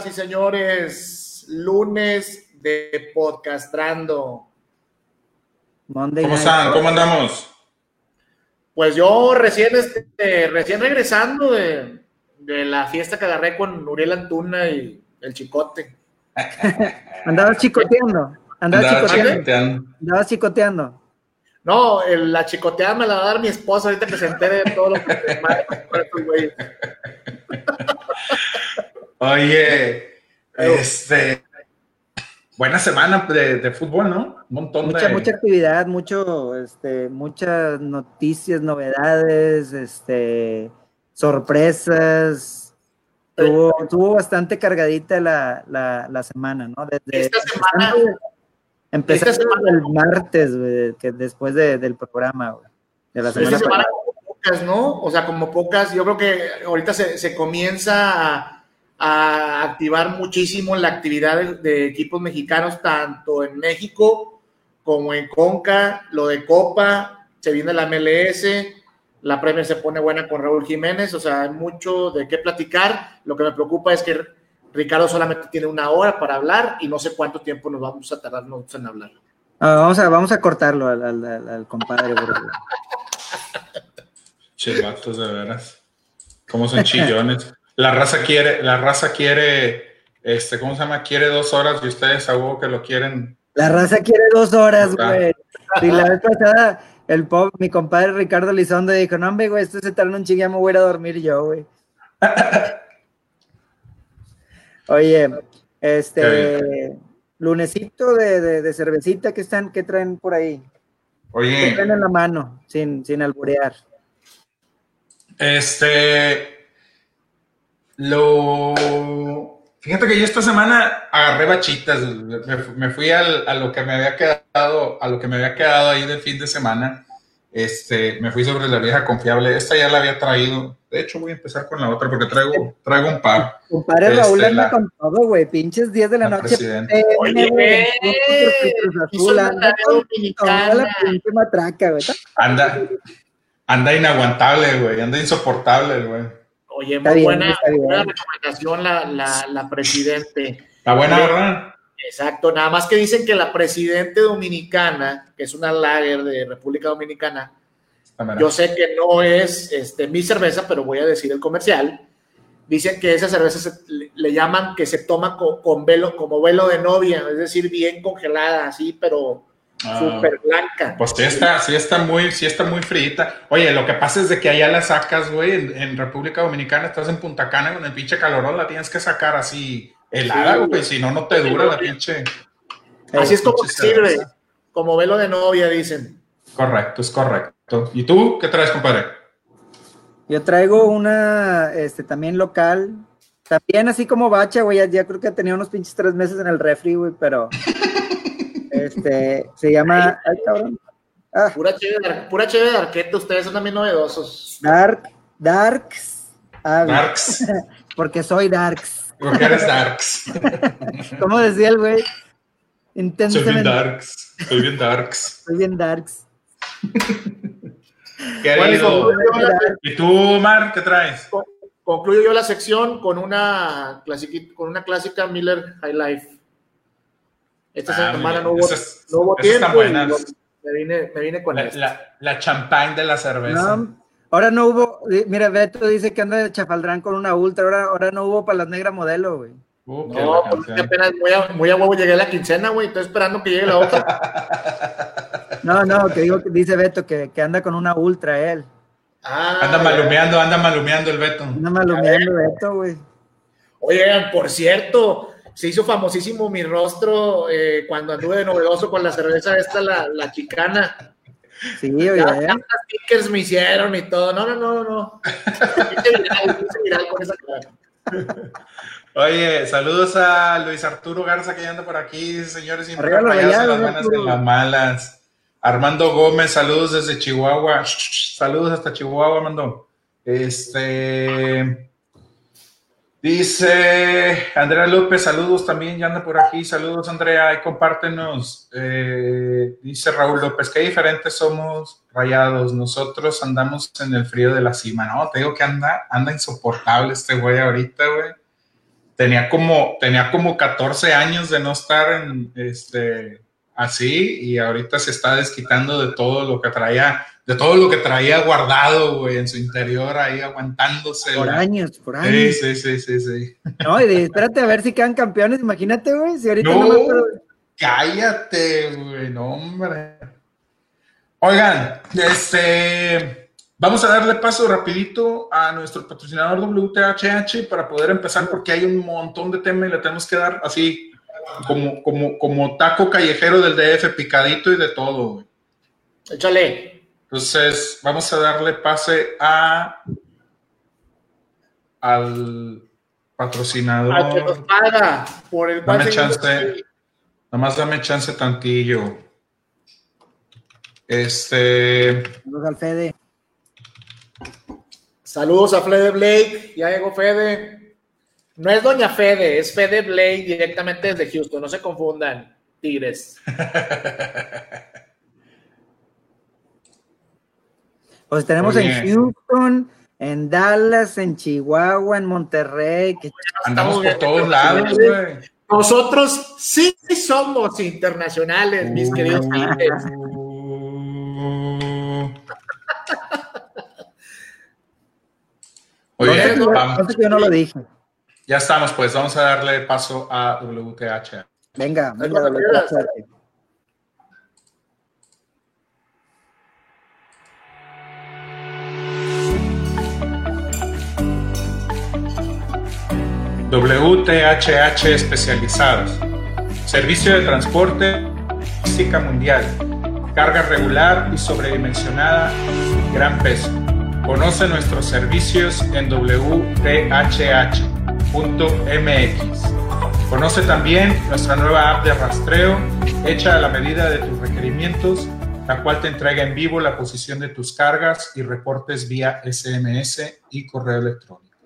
señoras y señores, lunes de podcastrando. ¿Cómo están? ¿Cómo andamos? Pues yo recién, este, recién regresando de, la fiesta que agarré con Uriel Antuna y el Chicote. Andabas chicoteando. Andabas chicoteando. Andabas chicoteando. No, la chicoteada me la va a dar mi esposa ahorita que se entere de todo lo que Oye, este. Buena semana de, fútbol, ¿no? Un montón mucha, de. Mucha actividad, mucho, este, muchas noticias, novedades, este, sorpresas. Tuvo, bastante cargadita la, la, semana, ¿no? Desde, Esta semana. Empezamos el martes, güey, que después del programa. De la semana, semana como pocas, ¿no? O sea, como pocas, yo creo que ahorita se, comienza a, activar muchísimo la actividad de, equipos mexicanos, tanto en México como en Conca, lo de Copa, se viene la MLS, la Premier se pone buena con Raúl Jiménez, o sea, hay mucho de qué platicar. Lo que me preocupa es que Ricardo solamente tiene una hora para hablar y no sé cuánto tiempo nos vamos a tardar en hablar. Ah, vamos, a, vamos a cortarlo al, al, compadre. che, de veras. ¿Cómo son chillones? La raza quiere, la raza quiere, este, ¿cómo se llama? Quiere dos horas y ustedes a que lo quieren. La raza quiere dos horas, güey. Y la vez pasada, el pop, mi compadre Ricardo Lizondo dijo, no, hombre, güey, esto se tarda un chingue, me voy a ir a dormir yo, güey. Oye, este lunesito de, cervecita que están, que traen por ahí. Oye. ¿Qué traen en la mano, sin, sin alburear. Este. Lo. Fíjate que yo esta semana agarré bachitas. Me, fui a lo que me había quedado, a lo que me había quedado ahí de fin de semana. Este, me fui sobre la vieja confiable. Esta ya la había traído. De hecho, voy a empezar con la otra porque traigo, traigo un par. Compadre este, Raúl anda con todo, güey. Pinches 10 de la, noche. Oye, anda la pinche matraca, güey. Anda, anda inaguantable, güey. Anda insoportable, güey. Oye, muy buena, buena, recomendación la, la, la presidente. Está buena, ¿verdad? Exacto, nada más que dicen que la presidente dominicana, que es una lager de República Dominicana, yo sé que no es este, mi cerveza, pero voy a decir el comercial. Dicen que esa cerveza le, llaman que se toma con, velo, como velo de novia, es decir, bien congelada, así, pero ah. súper blanca. Pues sí está, sí está muy, sí está muy frita. Oye, lo que pasa es de que allá la sacas, güey, en, República Dominicana, estás en Punta Cana con el pinche calorón, la tienes que sacar así helada, güey, si no, no te dura la pinche. Así es como sirve, como velo de novia, dicen. Correcto, es correcto. ¿Y tú qué traes, compadre? Yo traigo una, este, también local, también así como bacha, güey, ya, creo que tenía unos pinches tres meses en el refri, güey, pero, este, se llama, ay, cabrón. Ah. Pura chévere, pura chévere de arqueta, ustedes son también novedosos. Dark, Darks. Ah, darks. Porque soy Darks. Porque eres darks. ¿Cómo decía el güey? Soy bien darks. Soy bien darks. Soy bien darks. Querido. ¿Y tú, Mar, qué traes? Concluyo yo la sección con una, clásica, con una clásica Miller High Life. Esta ah, semana no hubo, no hubo tiempo. me, vine, me vine con la, la, la champagne de la cerveza. Ahora no hubo, mira, Beto dice que anda de chafaldrán con una ultra, ahora, ahora no hubo para las negras modelo, güey. Uh, no, porque apenas muy a, muy a huevo llegué a la quincena, güey, estoy esperando que llegue la otra. no, no, que digo, dice Beto que, que anda con una ultra él. Ah, anda malumeando, anda malumeando el Beto. Anda malumeando Beto, güey. Oigan, por cierto, se hizo famosísimo mi rostro eh, cuando anduve de novedoso con la cerveza esta, la, la chicana. Sí, oye. ¿eh? stickers me hicieron y todo. No, no, no, no. Oye, saludos a Luis Arturo Garza que ya anda por aquí, señores, siempre las buenas y las malas. Armando Gómez, saludos desde Chihuahua. Saludos hasta Chihuahua, Armando. Este. Dice Andrea López, saludos también, ya anda por aquí, saludos Andrea, y compártenos. Eh, dice Raúl López, qué diferentes somos rayados, nosotros andamos en el frío de la cima, ¿no? Te digo que anda, anda insoportable este güey ahorita, güey. Tenía como, tenía como 14 años de no estar en, este, así y ahorita se está desquitando de todo lo que traía de todo lo que traía guardado, güey, en su interior, ahí aguantándose. Por años, por años. Sí, sí, sí, sí, No, y espérate a ver si quedan campeones, imagínate, güey, si ahorita no, no cállate, güey, no, hombre. Oigan, este, vamos a darle paso rapidito a nuestro patrocinador WTHH para poder empezar porque hay un montón de temas y le tenemos que dar así como, como, como taco callejero del DF, picadito y de todo, güey. Échale. Entonces, vamos a darle pase a al patrocinador. Al que nos paga por el Dame chance. Nomás dame chance tantillo. Este. Saludos al Fede. Saludos a Fede Blake. Ya llegó Fede. No es Doña Fede, es Fede Blake directamente desde Houston. No se confundan, Tigres. Pues tenemos en Houston, en Dallas, en Chihuahua, en Monterrey. Que... Andamos por todos lados, güey. Nosotros sí somos internacionales, mis queridos clientes. Oye, vamos. yo no lo dije. Ya estamos, pues vamos a darle paso a WTH. Venga, venga, WTH. WTHH especializados. Servicio de transporte física mundial. Carga regular y sobredimensionada, gran peso. Conoce nuestros servicios en wthh.mx. Conoce también nuestra nueva app de rastreo hecha a la medida de tus requerimientos, la cual te entrega en vivo la posición de tus cargas y reportes vía SMS y correo electrónico.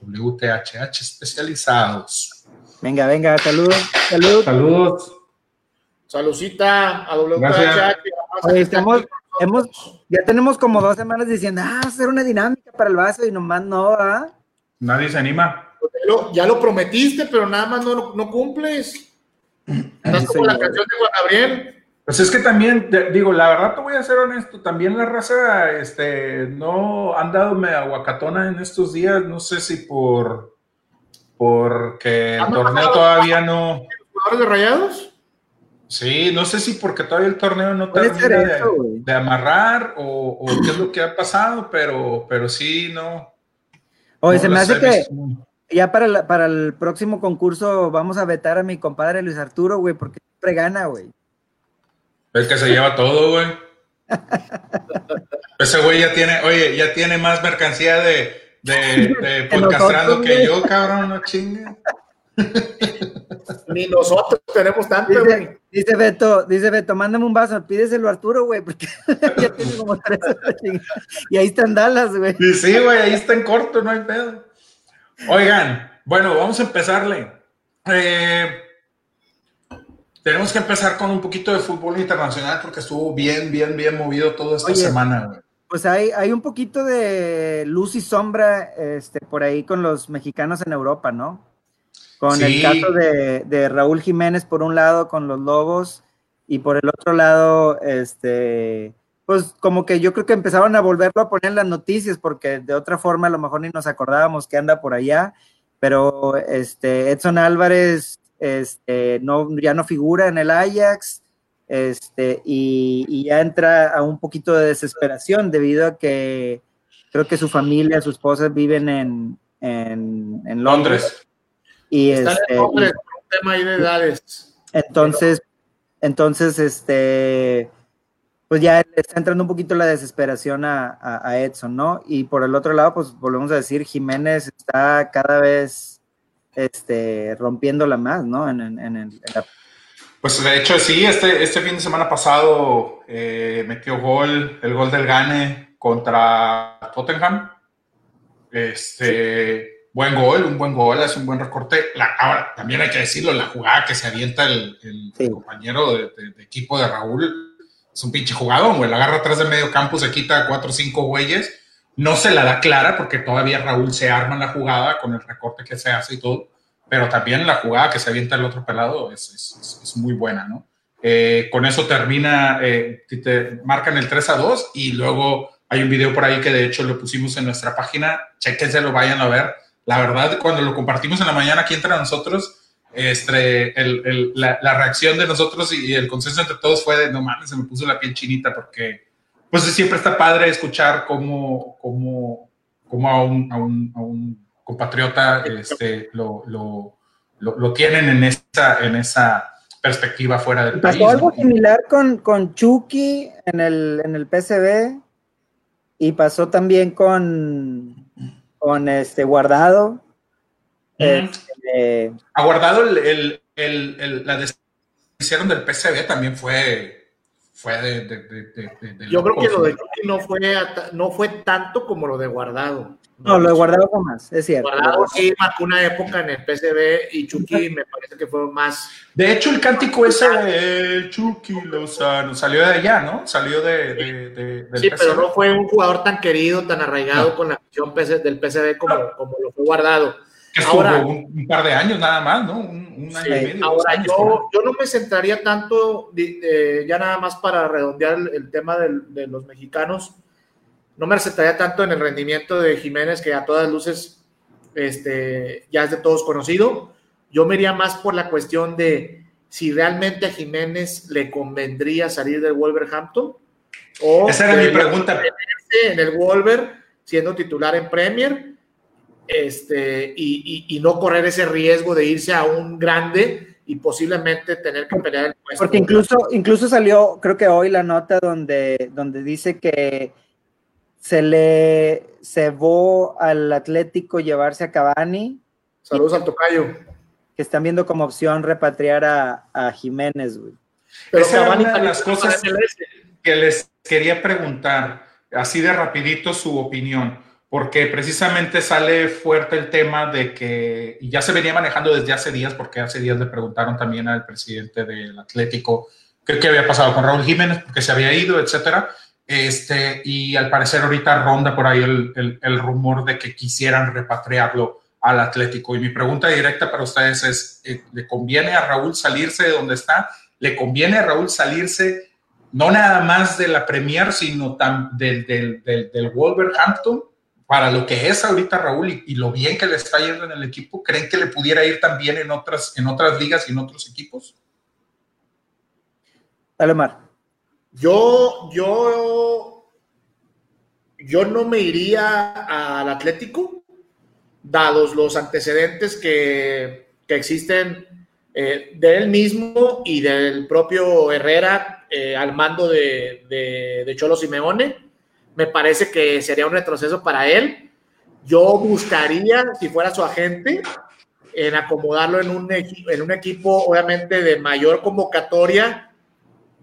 WTHH especializados. Venga, venga, saludos. Saludos. Saludos. Saludcita a WTHH. estamos, hemos, ya tenemos como dos semanas diciendo, ah, hacer una dinámica para el vaso y nomás no, ¿ah? Nadie se anima. Ya lo prometiste, pero nada más no, no cumples. Estás como la canción de Juan Gabriel. Pues es que también, digo, la verdad te voy a ser honesto, también la raza, este, no han dado aguacatona en estos días, no sé si por, porque el torneo todavía no... ¿Jugadores de rayados? Sí, no sé si porque todavía el torneo no termina de, amarrar o, qué es lo que ha pasado, pero, pero sí, no. Oye, se me hace que ya para, para el próximo concurso vamos a vetar a mi compadre Luis Arturo, güey, porque siempre gana, güey. Es que se lleva todo, güey. Ese güey ya tiene, oye, ya tiene más mercancía de, de, de podcastrando que yo, cabrón, no chingue. Ni nosotros tenemos tanto, güey. Dice, Beto, dice Beto, mándame un vaso, pídeselo a Arturo, güey, porque ya tiene como tres. y ahí están Dallas, güey. Sí, güey, ahí está en corto, no hay pedo. Oigan, bueno, vamos a empezarle. Eh, tenemos que empezar con un poquito de fútbol internacional porque estuvo bien, bien, bien movido toda esta semana. Pues hay, hay un poquito de luz y sombra este, por ahí con los mexicanos en Europa, ¿no? Con el caso de, de, Raúl Jiménez por un lado con los Lobos y por el otro lado, este, pues como que yo creo que empezaron a volverlo a poner en las noticias porque de otra forma a lo mejor ni nos acordábamos que anda por allá, pero este, Edson Álvarez este, no, ya no figura en el Ajax, este, y, ya entra a un poquito de desesperación debido a que creo que su familia, su esposa viven en, en, Londres. Y Están en este, Londres, un tema ahí de edades. Entonces, entonces, este, pues ya está entrando un poquito la desesperación a, a, Edson, ¿no? Y por el otro lado, pues volvemos a decir, Jiménez está cada vez este, rompiéndola más, ¿no? En, Pues de hecho sí, este, este fin de semana pasado eh, metió gol, el gol del Gane contra Tottenham. Este, buen gol, un buen gol, hace un buen recorte. ahora, también hay que decirlo, la jugada que se avienta el, compañero de, equipo de Raúl es un pinche jugador, güey. La agarra atrás del medio campo, se quita cuatro o cinco güeyes. No se la da clara porque todavía Raúl se arma en la jugada con el recorte que se hace y todo. Pero también la jugada que se avienta el otro pelado es, es, muy buena, ¿no? Eh, con eso termina, eh, marcan el 3 a 2 y luego hay un video por ahí que de hecho lo pusimos en nuestra página. Chequense, vayan a ver la verdad, cuando lo compartimos en la mañana aquí entre nosotros, este, la, reacción de nosotros y, el consenso entre todos fue de, no mames, se me puso la piel chinita porque, pues siempre está padre escuchar cómo, cómo, cómo a, un, a, un, a, un, compatriota este, lo, lo, lo, tienen en esa, en esa perspectiva fuera del país. Pasó algo similar con, con Chucky en el, en el PCB y pasó también con con este guardado. Ha guardado el, el, la decisión del PCB también fue, fue de, de, Yo creo que lo de no fue, no fue tanto como lo de guardado. No, lo de Guardado fue más, es cierto. Guardado sí marcó una época en el PCB y Chucky me parece que fue más. De hecho, el cántico ese de Chucky Lozano salió de allá, ¿no? Salió de. de, sí, pero no fue un jugador tan querido, tan arraigado con la afición del PCB como, como lo fue Guardado. Que estuvo ahora, un, par de años nada más, ¿no? Un, año y medio. Ahora, yo, yo, no me centraría tanto, ya nada más para redondear el, tema de los mexicanos no me recetaría tanto en el rendimiento de Jiménez, que a todas luces este, ya es de todos conocido. Yo me iría más por la cuestión de si realmente a Jiménez le convendría salir del Wolverhampton. O Esa era mi pregunta. En el Wolver, siendo titular en Premier, este, y, no correr ese riesgo de irse a un grande y posiblemente tener que pelear el puesto. Porque incluso, incluso salió, creo que hoy la nota donde, donde dice que se le cebó al Atlético llevarse a Cavani. Saludos al Tocayo. Que están viendo como opción repatriar a, Jiménez, güey. Pero Esa Cavani una de las cosas que les quería preguntar, así de rapidito su opinión, porque precisamente sale fuerte el tema de que, ya se venía manejando desde hace días, porque hace días le preguntaron también al presidente del Atlético qué había pasado con Raúl Jiménez, porque se había ido, etcétera este, y al parecer ahorita ronda por ahí el, el, rumor de que quisieran repatriarlo al Atlético. Y mi pregunta directa para ustedes es, eh, ¿le conviene a Raúl salirse de donde está? ¿Le conviene a Raúl salirse no nada más de la Premier, sino tam, del, del, del, Wolverhampton? Para lo que es ahorita Raúl y, y, lo bien que le está yendo en el equipo, ¿creen que le pudiera ir también en otras, en otras ligas y en otros equipos? Dale, Mar. Yo, yo, yo no me iría al Atlético, dados los antecedentes que, existen eh, de él mismo y del propio Herrera eh, al mando de, de, Cholo Simeone. Me parece que sería un retroceso para él. Yo buscaría, si fuera su agente, en acomodarlo en un, en un equipo, obviamente, de mayor convocatoria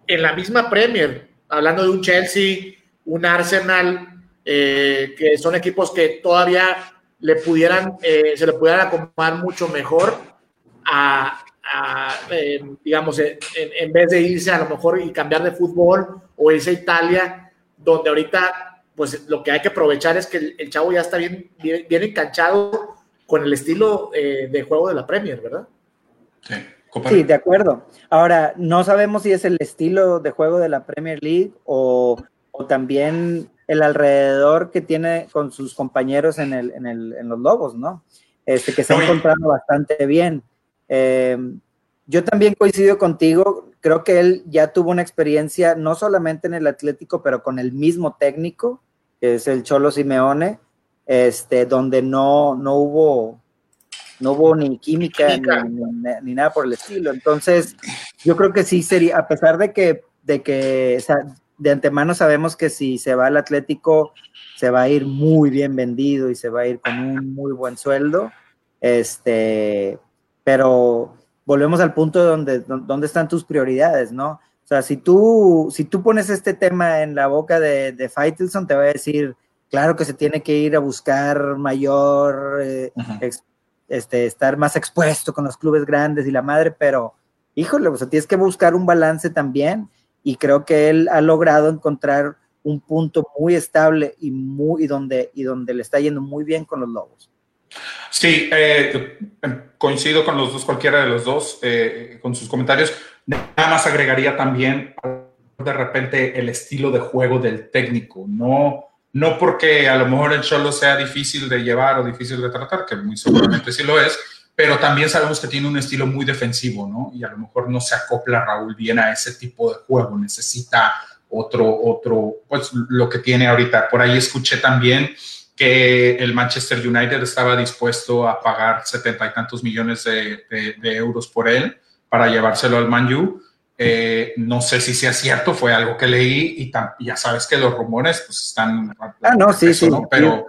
en la misma Premier, hablando de un Chelsea, un Arsenal, eh, que son equipos que todavía le pudieran, eh, se le pudieran acomodar mucho mejor a, eh, digamos, en, vez de irse a lo mejor y cambiar de fútbol o irse a Italia, donde ahorita, pues lo que hay que aprovechar es que el, chavo ya está bien, bien, bien enganchado con el estilo de juego de la Premier, ¿verdad? Sí. Sí, de acuerdo. Ahora, no sabemos si es el estilo de juego de la Premier League o, también el alrededor que tiene con sus compañeros en, el, en, el, en los Lobos, ¿no? Este, que se ha encontrado bastante bien. Em, yo también coincido contigo, creo que él ya tuvo una experiencia no solamente en el Atlético, pero con el mismo técnico, que es el Cholo Simeone, este, donde no, no hubo no hubo ni química, Ni, nada por el estilo. Entonces, yo creo que sí sería, a pesar de que, de que, de antemano sabemos que si se va al Atlético, se va a ir muy bien vendido y se va a ir con un muy buen sueldo. Este, pero volvemos al punto de donde, donde están tus prioridades, ¿no? O sea, si tú, si tú pones este tema en la boca de, de Faitelson, te va a decir, claro que se tiene que ir a buscar mayor, eh, este, estar más expuesto con los clubes grandes y la madre, pero híjole, o sea, tienes que buscar un balance también y creo que él ha logrado encontrar un punto muy estable y muy y donde y donde le está yendo muy bien con los Lobos. Sí, eh, coincido con los dos, cualquiera de los dos, eh, con sus comentarios. Nada más agregaría también de repente el estilo de juego del técnico, no, no porque a lo mejor el solo sea difícil de llevar o difícil de tratar, que muy seguramente sí lo es, pero también sabemos que tiene un estilo muy defensivo, ¿no? Y a lo mejor no se acopla Raúl bien a ese tipo de juego, necesita otro, otro, pues lo que tiene ahorita. Por ahí escuché también que el Manchester United estaba dispuesto a pagar setenta y tantos millones de, euros por él para llevárselo al Man U. Eh, no sé si sea cierto, fue algo que leí y ya sabes que los rumores pues están... Ah, no, sí, sí. Pero,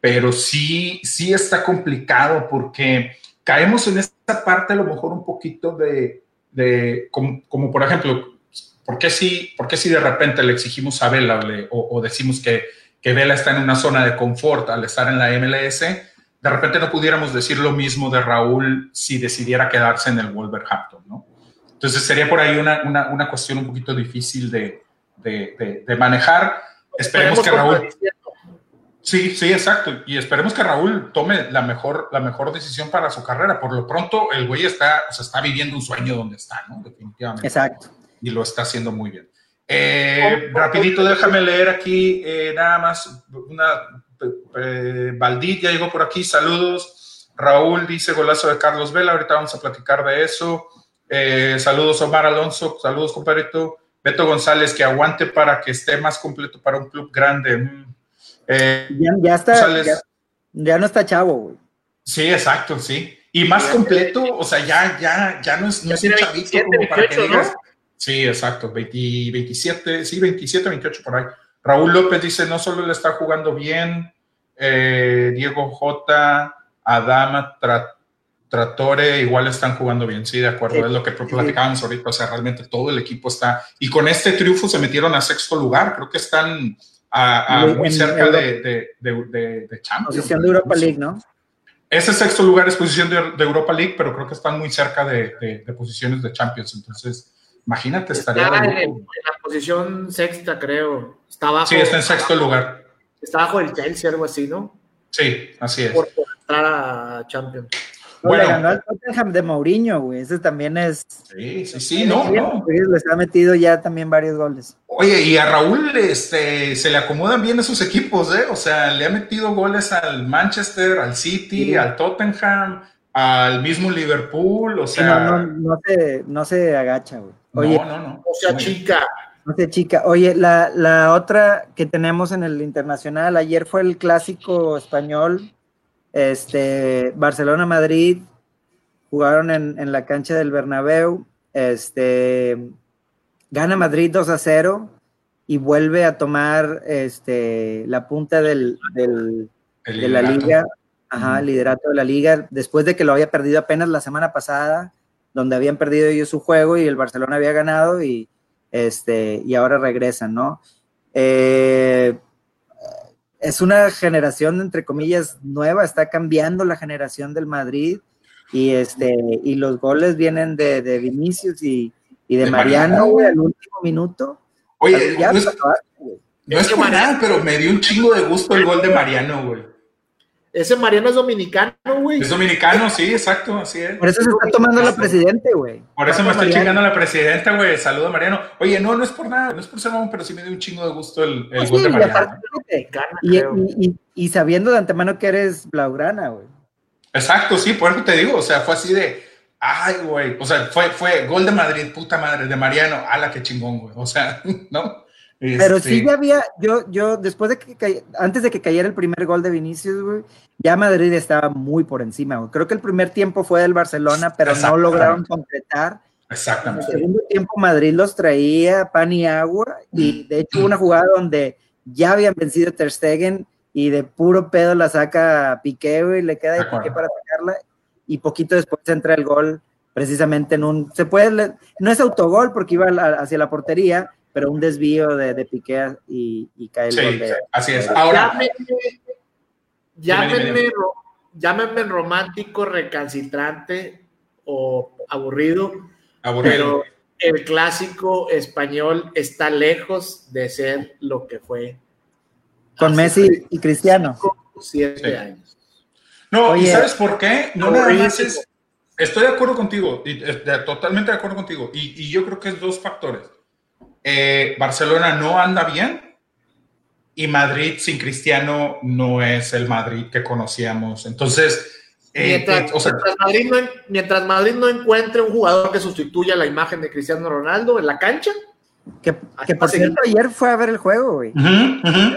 pero sí, sí está complicado porque caemos en esta parte a lo mejor un poquito de, de como, por ejemplo, ¿por qué, si, ¿por si de repente le exigimos a Vela o decimos que que Vela está en una zona de confort al estar en la MLS, de repente no pudiéramos decir lo mismo de Raúl si decidiera quedarse en el Wolverhampton, ¿no? Entonces sería por ahí una, una, una cuestión un poquito difícil de, de, de, manejar. Esperemos que Raúl... Sí, sí, exacto. Y esperemos que Raúl tome la mejor, la mejor decisión para su carrera. Por lo pronto, el güey está, o sea, está viviendo un sueño donde está, ¿no? Definitivamente. Exacto. Y lo está haciendo muy bien. Eh, rapidito, déjame leer aquí eh, nada más una. Eh, ya llegó por aquí, saludos. Raúl dice golazo de Carlos Vela, ahorita vamos a platicar de eso. Eh, saludos Omar Alonso, saludos compadrito. Beto González, que aguante para que esté más completo para un club grande. Mm. ya, está, ya, no está chavo, güey. Sí, exacto, sí. Y más completo, o sea, ya, ya, ya no es, no es un chavito como para que digas. Sí, exacto, 27, sí, 27, 28 por ahí. Raúl López dice, no solo le está jugando bien, eh, Diego J, Adama, Tratore, igual están jugando bien, sí, de acuerdo, es lo que platicábamos ahorita, o sea, realmente todo el equipo está, y con este triunfo se metieron a sexto lugar, creo que están muy cerca de, de, de, Champions. Posición de Europa League, ¿no? Ese sexto lugar es posición de, Europa League, pero creo que están muy cerca de, posiciones de Champions, entonces Imagínate, estaría. Está en, la posición sexta, creo. Está abajo. Sí, está en sexto lugar. Está bajo el Chelsea, algo así, ¿no? Sí, así es. Por, entrar a Champions. bueno, le ganó al Tottenham de Mourinho, güey. Ese también es. Sí, sí, sí, no, no. Les ha metido ya también varios goles. Oye, y a Raúl este, se le acomodan bien esos equipos, ¿eh? O sea, le ha metido goles al Manchester, al City, al Tottenham, al mismo Liverpool, o sea. No, no, se, no se agacha, güey. Oye, no, no, no. O sea, chica. No sea chica. Oye, la, la, otra que tenemos en el internacional, ayer fue el clásico español, este, Barcelona-Madrid, jugaron en, en, la cancha del Bernabéu, este, gana Madrid 2 a 0 y vuelve a tomar este, la punta del, del de la liga, ajá, el liderato de la liga, después de que lo había perdido apenas la semana pasada donde habían perdido ellos su juego y el Barcelona había ganado y, este, y ahora regresan, ¿no? Eh, es una generación, entre comillas, nueva, está cambiando la generación del Madrid y, este, y los goles vienen de, de Vinicius y, de, Mariano, güey, al último minuto. Oye, no es, no es por nada, pero me dio un chingo de gusto el gol de Mariano, güey. Ese Mariano es dominicano, güey. Es dominicano, sí, exacto, así es. Por eso se está tomando la presidente, güey. Por eso me estoy chingando a la presidenta, güey. Saludo a Mariano. Oye, no, no es por nada, no es por ser mamón, pero sí me dio un chingo de gusto el, el pues gol de Mariano. Y, y, sabiendo de antemano que eres blaugrana, güey. Exacto, sí, por eso te digo, o sea, fue así de, ay, güey, o sea, fue, fue gol de Madrid, puta madre, de Mariano, ala, qué chingón, güey, o sea, ¿no? Pero sí este ya había, yo, yo, después de que, antes de que cayera el primer gol de Vinicius, güey, ya Madrid estaba muy por encima, güey. Creo que el primer tiempo fue del Barcelona, pero no lograron completar. Exactamente. En el segundo tiempo Madrid los traía pan y agua, y de hecho una jugada donde ya habían vencido Ter Stegen y de puro pedo la saca Piqué, güey, le queda de Piqué para sacarla, y poquito después entra el gol precisamente en un, se puede, no es autogol porque iba hacia la portería, pero un desvío de, de Piqué y, y cae el Sí, gol de- así es. Ahora, Llámenme, romántico, recalcitrante o aburrido, aburrido. pero el clásico español está lejos de ser lo que fue con Messi y Cristiano. siete Sí. años. No, ¿y sabes por qué? No nada más es... Estoy de acuerdo contigo, y, eh, de- totalmente de acuerdo contigo. Y, y yo creo que es dos factores. Eh, Barcelona no anda bien y Madrid sin Cristiano no es el Madrid que conocíamos. Entonces, eh, Mientras, eh, o sea, mientras Madrid no, en- mientras Madrid no encuentre un jugador que sustituya la imagen de Cristiano Ronaldo en la cancha, Que, que por Así- cierto, ayer fue a ver el juego, güey. ujú, ujú.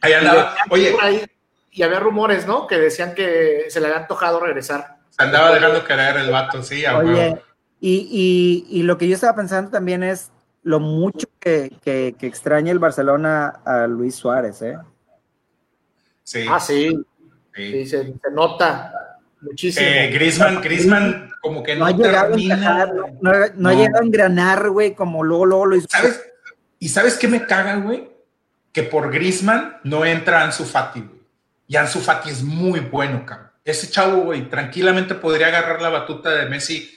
ahí andaba. y, Oye, por ahí- y había rumores, ¿no? Que decían que se le había antojado regresar. se andaba dejando querer el vato, sí. Oye, y, y, y lo que yo estaba pensando también es lo mucho que, que, que extraña el Barcelona a Luis Suárez, ¿eh? Sí, Ah, sí, sí. sí, se, se nota muchísimo. Eh, Griezmann, Griezmann como que No no, ha llegado a termina. encajar, no, no ha- no ha No. llegado a engranar, güey, como luego, luego lo hizo. ¿Sabes? ¿Y sabes qué me caga, güey? Que por Griezmann no entra Ansu Fati, güey. Y Ansu Fati es muy bueno, cabrón. Ese chavo, güey, tranquilamente podría agarrar la batuta de Messi,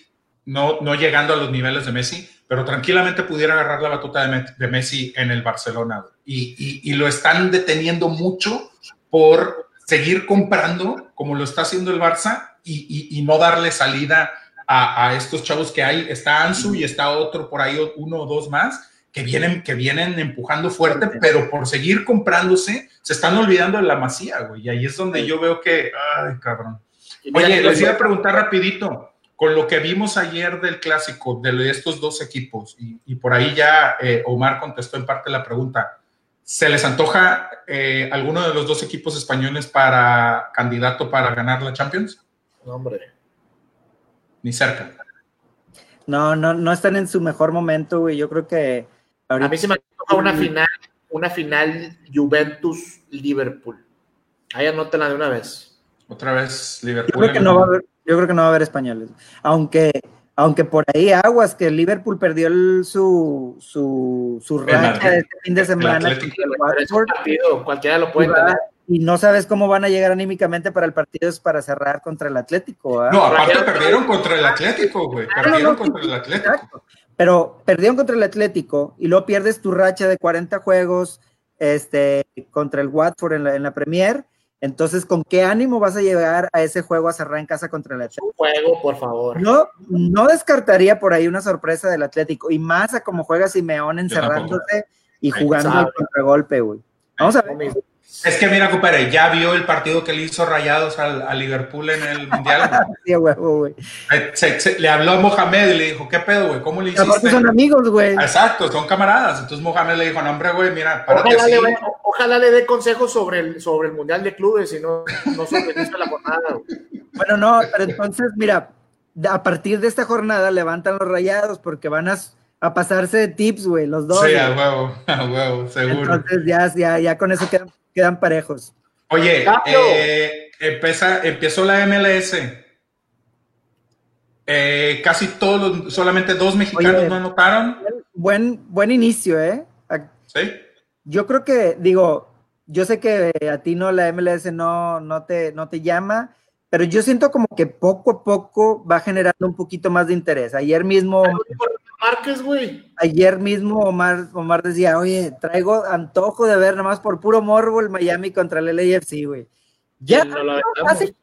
no, no llegando a los niveles de Messi, pero tranquilamente pudiera agarrar la batuta de, Me- de Messi en el Barcelona. Y, y- y lo están deteniendo mucho por seguir comprando, como lo está haciendo el Barça, y, y- no darle salida a, a estos chavos que hay. Está Ansu y está otro por ahí, uno o dos más, que vienen, que vienen empujando fuerte, pero por seguir comprándose, se están olvidando de la masía, güey. Y ahí es donde yo veo que, ay, cabrón. Oye, les iba a preguntar rapidito, con lo que vimos ayer del clásico, de estos dos equipos, y, y por ahí ya eh, Omar contestó en parte la pregunta, ¿se les antoja eh, alguno de los dos equipos españoles para candidato para ganar la Champions? No, hombre. Ni cerca. No, no, no están en su mejor momento, güey. Yo creo que A mí se me antoja una final, una final Juventus-Liverpool. Ahí anótenla de una vez. Otra vez yo Liverpool. creo que no va a haber, yo creo que no va a haber españoles. Aunque, aunque por ahí aguas que el Liverpool perdió el- su, su, su racha Madrid. este fin de El semana Watford. partido, cualquiera lo y, puede y no sabes cómo van a llegar anímicamente para el partido es para cerrar contra el Atlético. ¿ah? No, aparte Rayados- perdieron contra el Atlético, güey. No, Perdieron no, contra sí, el Atlético. Exacto. Pero perdieron contra el Atlético y luego pierdes tu racha de 40 juegos este, contra el Watford en la, en la Premier. Entonces, ¿con qué ánimo vas a llegar a ese juego a cerrar en casa contra el Atlético? Un juego, por favor. No, no descartaría por ahí una sorpresa del Atlético y más a como juega Simeón encerrándose y jugando Sabe. contragolpe, güey. Vamos a ver. Es que mira, compadre, ya vio el partido que le hizo Rayados al, a Liverpool en el Mundial. Sí, güey. Eh, se- se- le habló a Mohamed y le dijo, ¿qué pedo, güey? ¿Cómo le Aparte hiciste? son amigos, güey. Exacto, son camaradas. Entonces Mohamed le dijo, no, hombre, güey, mira, párate Ojalá así. le, o- ojalá le dé consejos sobre el, sobre el Mundial de Clubes y no, no sobre la jornada. güey. Bueno, no, pero entonces, mira, a partir de esta jornada levantan los rayados porque van a, a pasarse de tips, güey, los dos. Sí, a huevo, a huevo, seguro. Entonces ya, ya, ya con eso quedan, quedan parejos. Oye, eh, empieza, empezó la MLS. Eh, casi todos, los- solamente dos mexicanos Oye. no anotaron. Buen, buen inicio, ¿eh? Sí. Yo creo que, digo, yo sé que a ti no la MLS no, no, te, no te llama, pero yo siento como que poco a poco va generando un poquito más de interés. Ayer mismo, Márquez, güey. ayer mismo Omar, Omar decía, oye, traigo antojo de ver nomás por puro morbo el Miami contra el LAFC, güey. Ya, No lo aventamos. hace-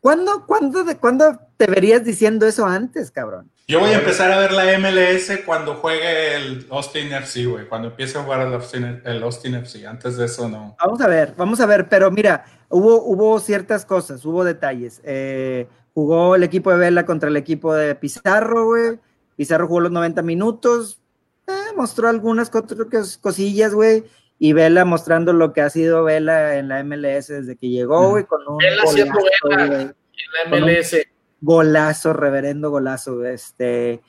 ¿cuándo, cuándo, de, ¿cuándo te verías diciendo eso antes, cabrón? Yo voy a empezar a ver la MLS cuando juegue el Austin FC, güey. Cuando empiece a jugar el Austin, el Austin FC. Antes de eso, no. Vamos a ver, vamos a ver, pero mira, hubo, hubo ciertas cosas, hubo detalles. Eh, jugó el equipo de Vela contra el equipo de Pizarro, güey. Pizarro jugó los 90 minutos, eh, mostró algunas co- cos- cosillas, güey. Y Vela mostrando lo que ha sido Vela en la MLS desde que llegó, güey, con un Vela siendo Vela. güey. En la MLS. golazo, reverendo golazo. Este,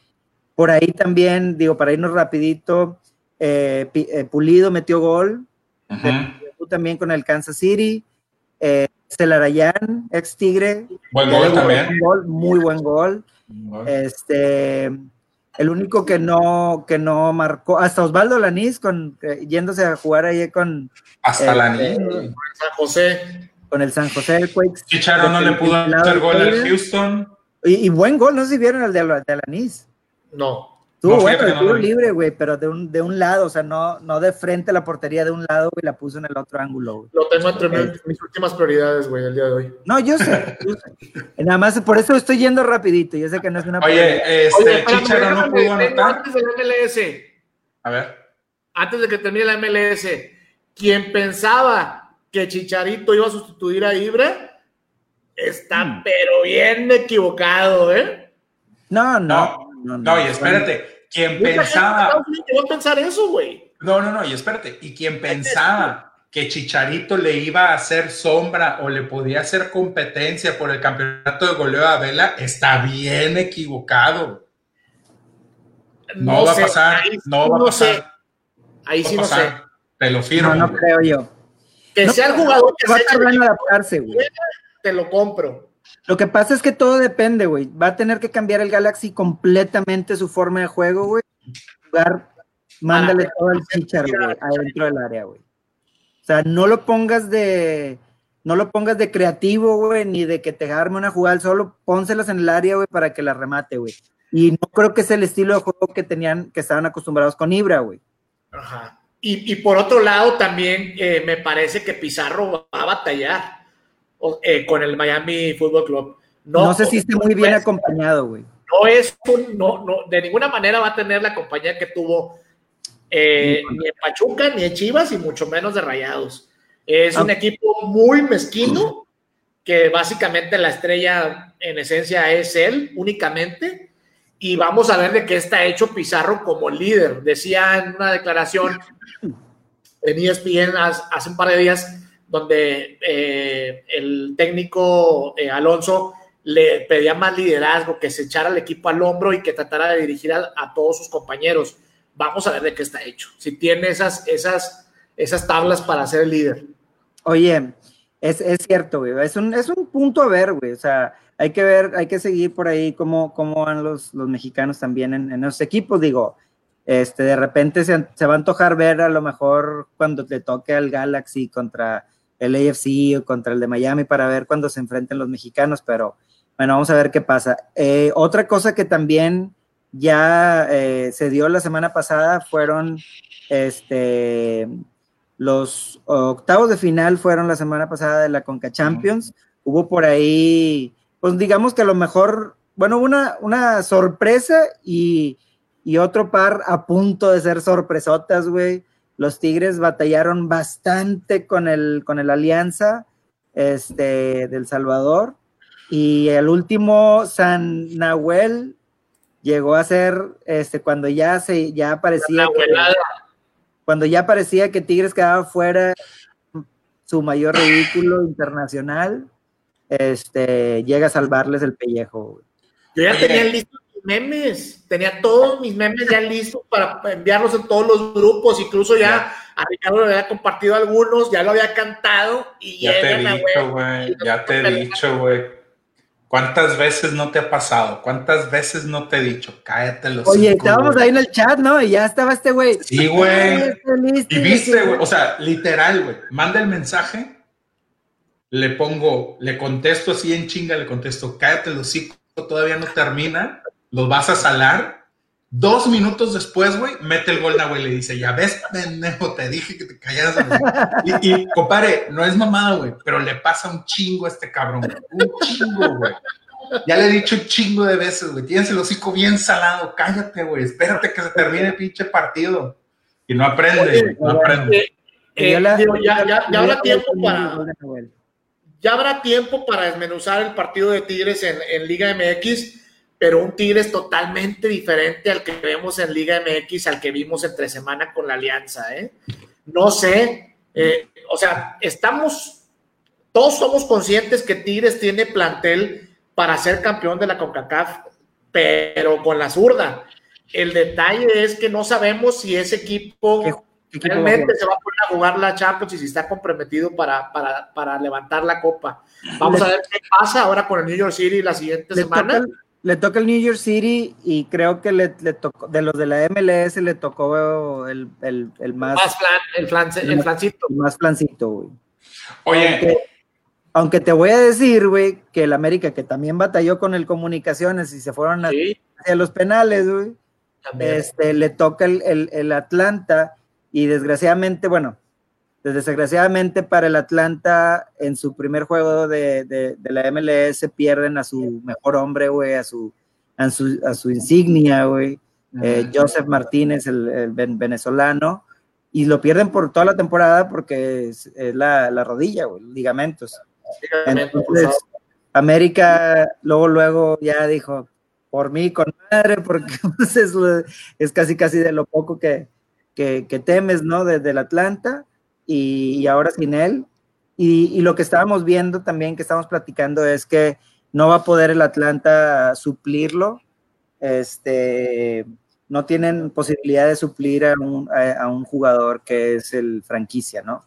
por ahí también, digo, para irnos rapidito, eh, eh, Pulido metió gol, tú también con el Kansas City. Eh, Celarayán, ex Tigre. Buen gol también. buen gol, muy buen gol. Este, el único que no, que no marcó, hasta Osvaldo Lanís con, eh, yéndose a jugar ahí con. Hasta eh, Lanís. San José. Con el San José del Quakes. Chicharo no le pudo hacer gol al Houston. Y, y, buen gol, no sé si vieron el de, de Alanis. No. Estuvo no, bueno, el tiro no libre, güey, pero de un, de un lado, o sea, no, no de frente a la portería de un lado, güey, la puso en el otro ángulo. Güey. Lo tengo entre okay. mis, mis, últimas prioridades, güey, el día de hoy. No, yo sé, yo sé. Nada más, por eso estoy yendo rapidito, yo sé que no es una... Oye, este, Oye, Chicharo no pudo anotar. Antes de la MLS. A ver. Antes de que termine la MLS, quien pensaba que Chicharito iba a sustituir a Ibra, está mm. pero bien equivocado, ¿eh? No, no. No, no, no y espérate, quien pensaba. Yo a pensar eso, güey. No, no, no, y espérate, y quien pensaba que Chicharito le iba a hacer sombra o le podía hacer competencia por el campeonato de goleo a Vela, está bien equivocado. No, no va sé, a pasar, no va a pasar. Sé. Ahí sí no sé. Te lo firmo. No, no creo yo. Que no, sea el jugador que va a tardar en adaptarse, güey. Te lo compro. Lo que pasa es que todo depende, güey. Va a tener que cambiar el Galaxy completamente su forma de juego, güey. Jugar, mándale todo el chichar, güey, adentro del área, güey. O sea, no lo pongas de, no lo pongas de creativo, güey, ni de que te arme una jugada, solo pónselas en el área, güey, para que la remate, güey. Y no creo que es el estilo de juego que tenían, que estaban acostumbrados con Ibra, güey. Ajá. Y, y, por otro lado, también eh, me parece que Pizarro va a batallar eh, con el Miami Fútbol Club. No, no sé si esté muy bien es, acompañado, güey. No es un, no, no, de ninguna manera va a tener la compañía que tuvo eh, sí, ni en Pachuca, ni en Chivas, y mucho menos de Rayados. Es ah. un equipo muy mezquino, que básicamente la estrella en esencia es él únicamente, y vamos a ver de qué está hecho Pizarro como líder. Decía en una declaración en ESPN hace un par de días, donde eh, el técnico eh, Alonso le pedía más liderazgo, que se echara el equipo al hombro y que tratara de dirigir a, todos sus compañeros. Vamos a ver de qué está hecho. Si tiene esas, esas, esas tablas para ser el líder. Oye, es, es cierto, güey. Es un, es un punto a ver, güey. O sea, hay que ver, hay que seguir por ahí cómo, cómo van los, los mexicanos también en, en los equipos. Digo, este, de repente se, se, va a antojar ver a lo mejor cuando te toque al Galaxy contra el AFC o contra el de Miami para ver cuando se enfrenten los mexicanos, pero bueno, vamos a ver qué pasa. Eh, otra cosa que también ya eh, se dio la semana pasada fueron este, los octavos de final fueron la semana pasada de la Conca Champions. Uh -huh. Hubo por ahí, pues digamos que a lo mejor, bueno, una, una sorpresa y, y otro par a punto de ser sorpresotas, güey. Los Tigres batallaron bastante con el, con el Alianza este, del Salvador. Y el último, San Nahuel, llegó a ser este, cuando ya se ya parecía que, cuando ya parecía que Tigres quedaba fuera su mayor ridículo internacional, este, llega a salvarles el pellejo. Yo ya tenía listos mis memes, tenía todos mis memes ya listos para enviarlos en todos los grupos, incluso ya a Ricardo le había compartido algunos, ya lo había cantado y ya te he dicho, güey, ya te he dicho, güey. ¿Cuántas veces no te ha pasado? ¿Cuántas veces no te he dicho? Cállate los Oye, cinco, estábamos ahí en el chat, ¿no? Y ya estaba este güey. Sí, güey. Y viste, güey. O sea, literal, güey. Manda el mensaje, le pongo, le contesto así en chinga, le contesto, cállate los cinco, todavía no termina, los vas a salar. Dos minutos después, güey, mete el gol, güey, le dice, ya ves, pendejo, te dije que te callaras. y, y, compadre, no es mamada, güey, pero le pasa un chingo a este cabrón. Un chingo, güey. Ya le he dicho un chingo de veces, güey, tienes el hocico bien salado, cállate, güey, espérate que se termine el pinche partido. Y no aprende, güey, no aprende. Eh, eh, digo, ya, ya, ya habrá tiempo para... Ya habrá tiempo para desmenuzar el partido de Tigres en, en Liga MX pero un Tigres totalmente diferente al que vemos en Liga MX, al que vimos entre semana con la Alianza. ¿eh? No sé, eh, o sea, estamos, todos somos conscientes que Tigres tiene plantel para ser campeón de la CONCACAF, pero con la zurda. El detalle es que no sabemos si ese equipo ¿Qué, qué realmente se va a poner a jugar la Champions y si está comprometido para, para, para levantar la copa. Vamos a ver qué pasa ahora con el New York City la siguiente semana. Toca, le toca el New York City y creo que le, tocó, de los de la MLS le tocó el, el, el más... el, el, flancito. más flancito, güey. Oye. Aunque, te voy a decir, güey, que el América, que también batalló con el Comunicaciones y se fueron a, hacia los penales, güey, este, le toca el, el Atlanta y desgraciadamente, bueno, desgraciadamente para el Atlanta, en su primer juego de, la MLS, pierden a su mejor hombre, güey, a su, a su, insignia, güey, eh, Joseph Martínez, el, venezolano, y lo pierden por toda la temporada porque es, la, rodilla, güey, ligamentos. Entonces, América luego, luego ya dijo, por mí, con madre, porque pues, es, casi, casi de lo poco que, temes, ¿no? Desde el Atlanta y, ahora sin él. Y, lo que estábamos viendo también, que estamos platicando, es que no va a poder el Atlanta suplirlo. Este, no tienen posibilidad de suplir a un, a, un, jugador que es el franquicia, ¿no?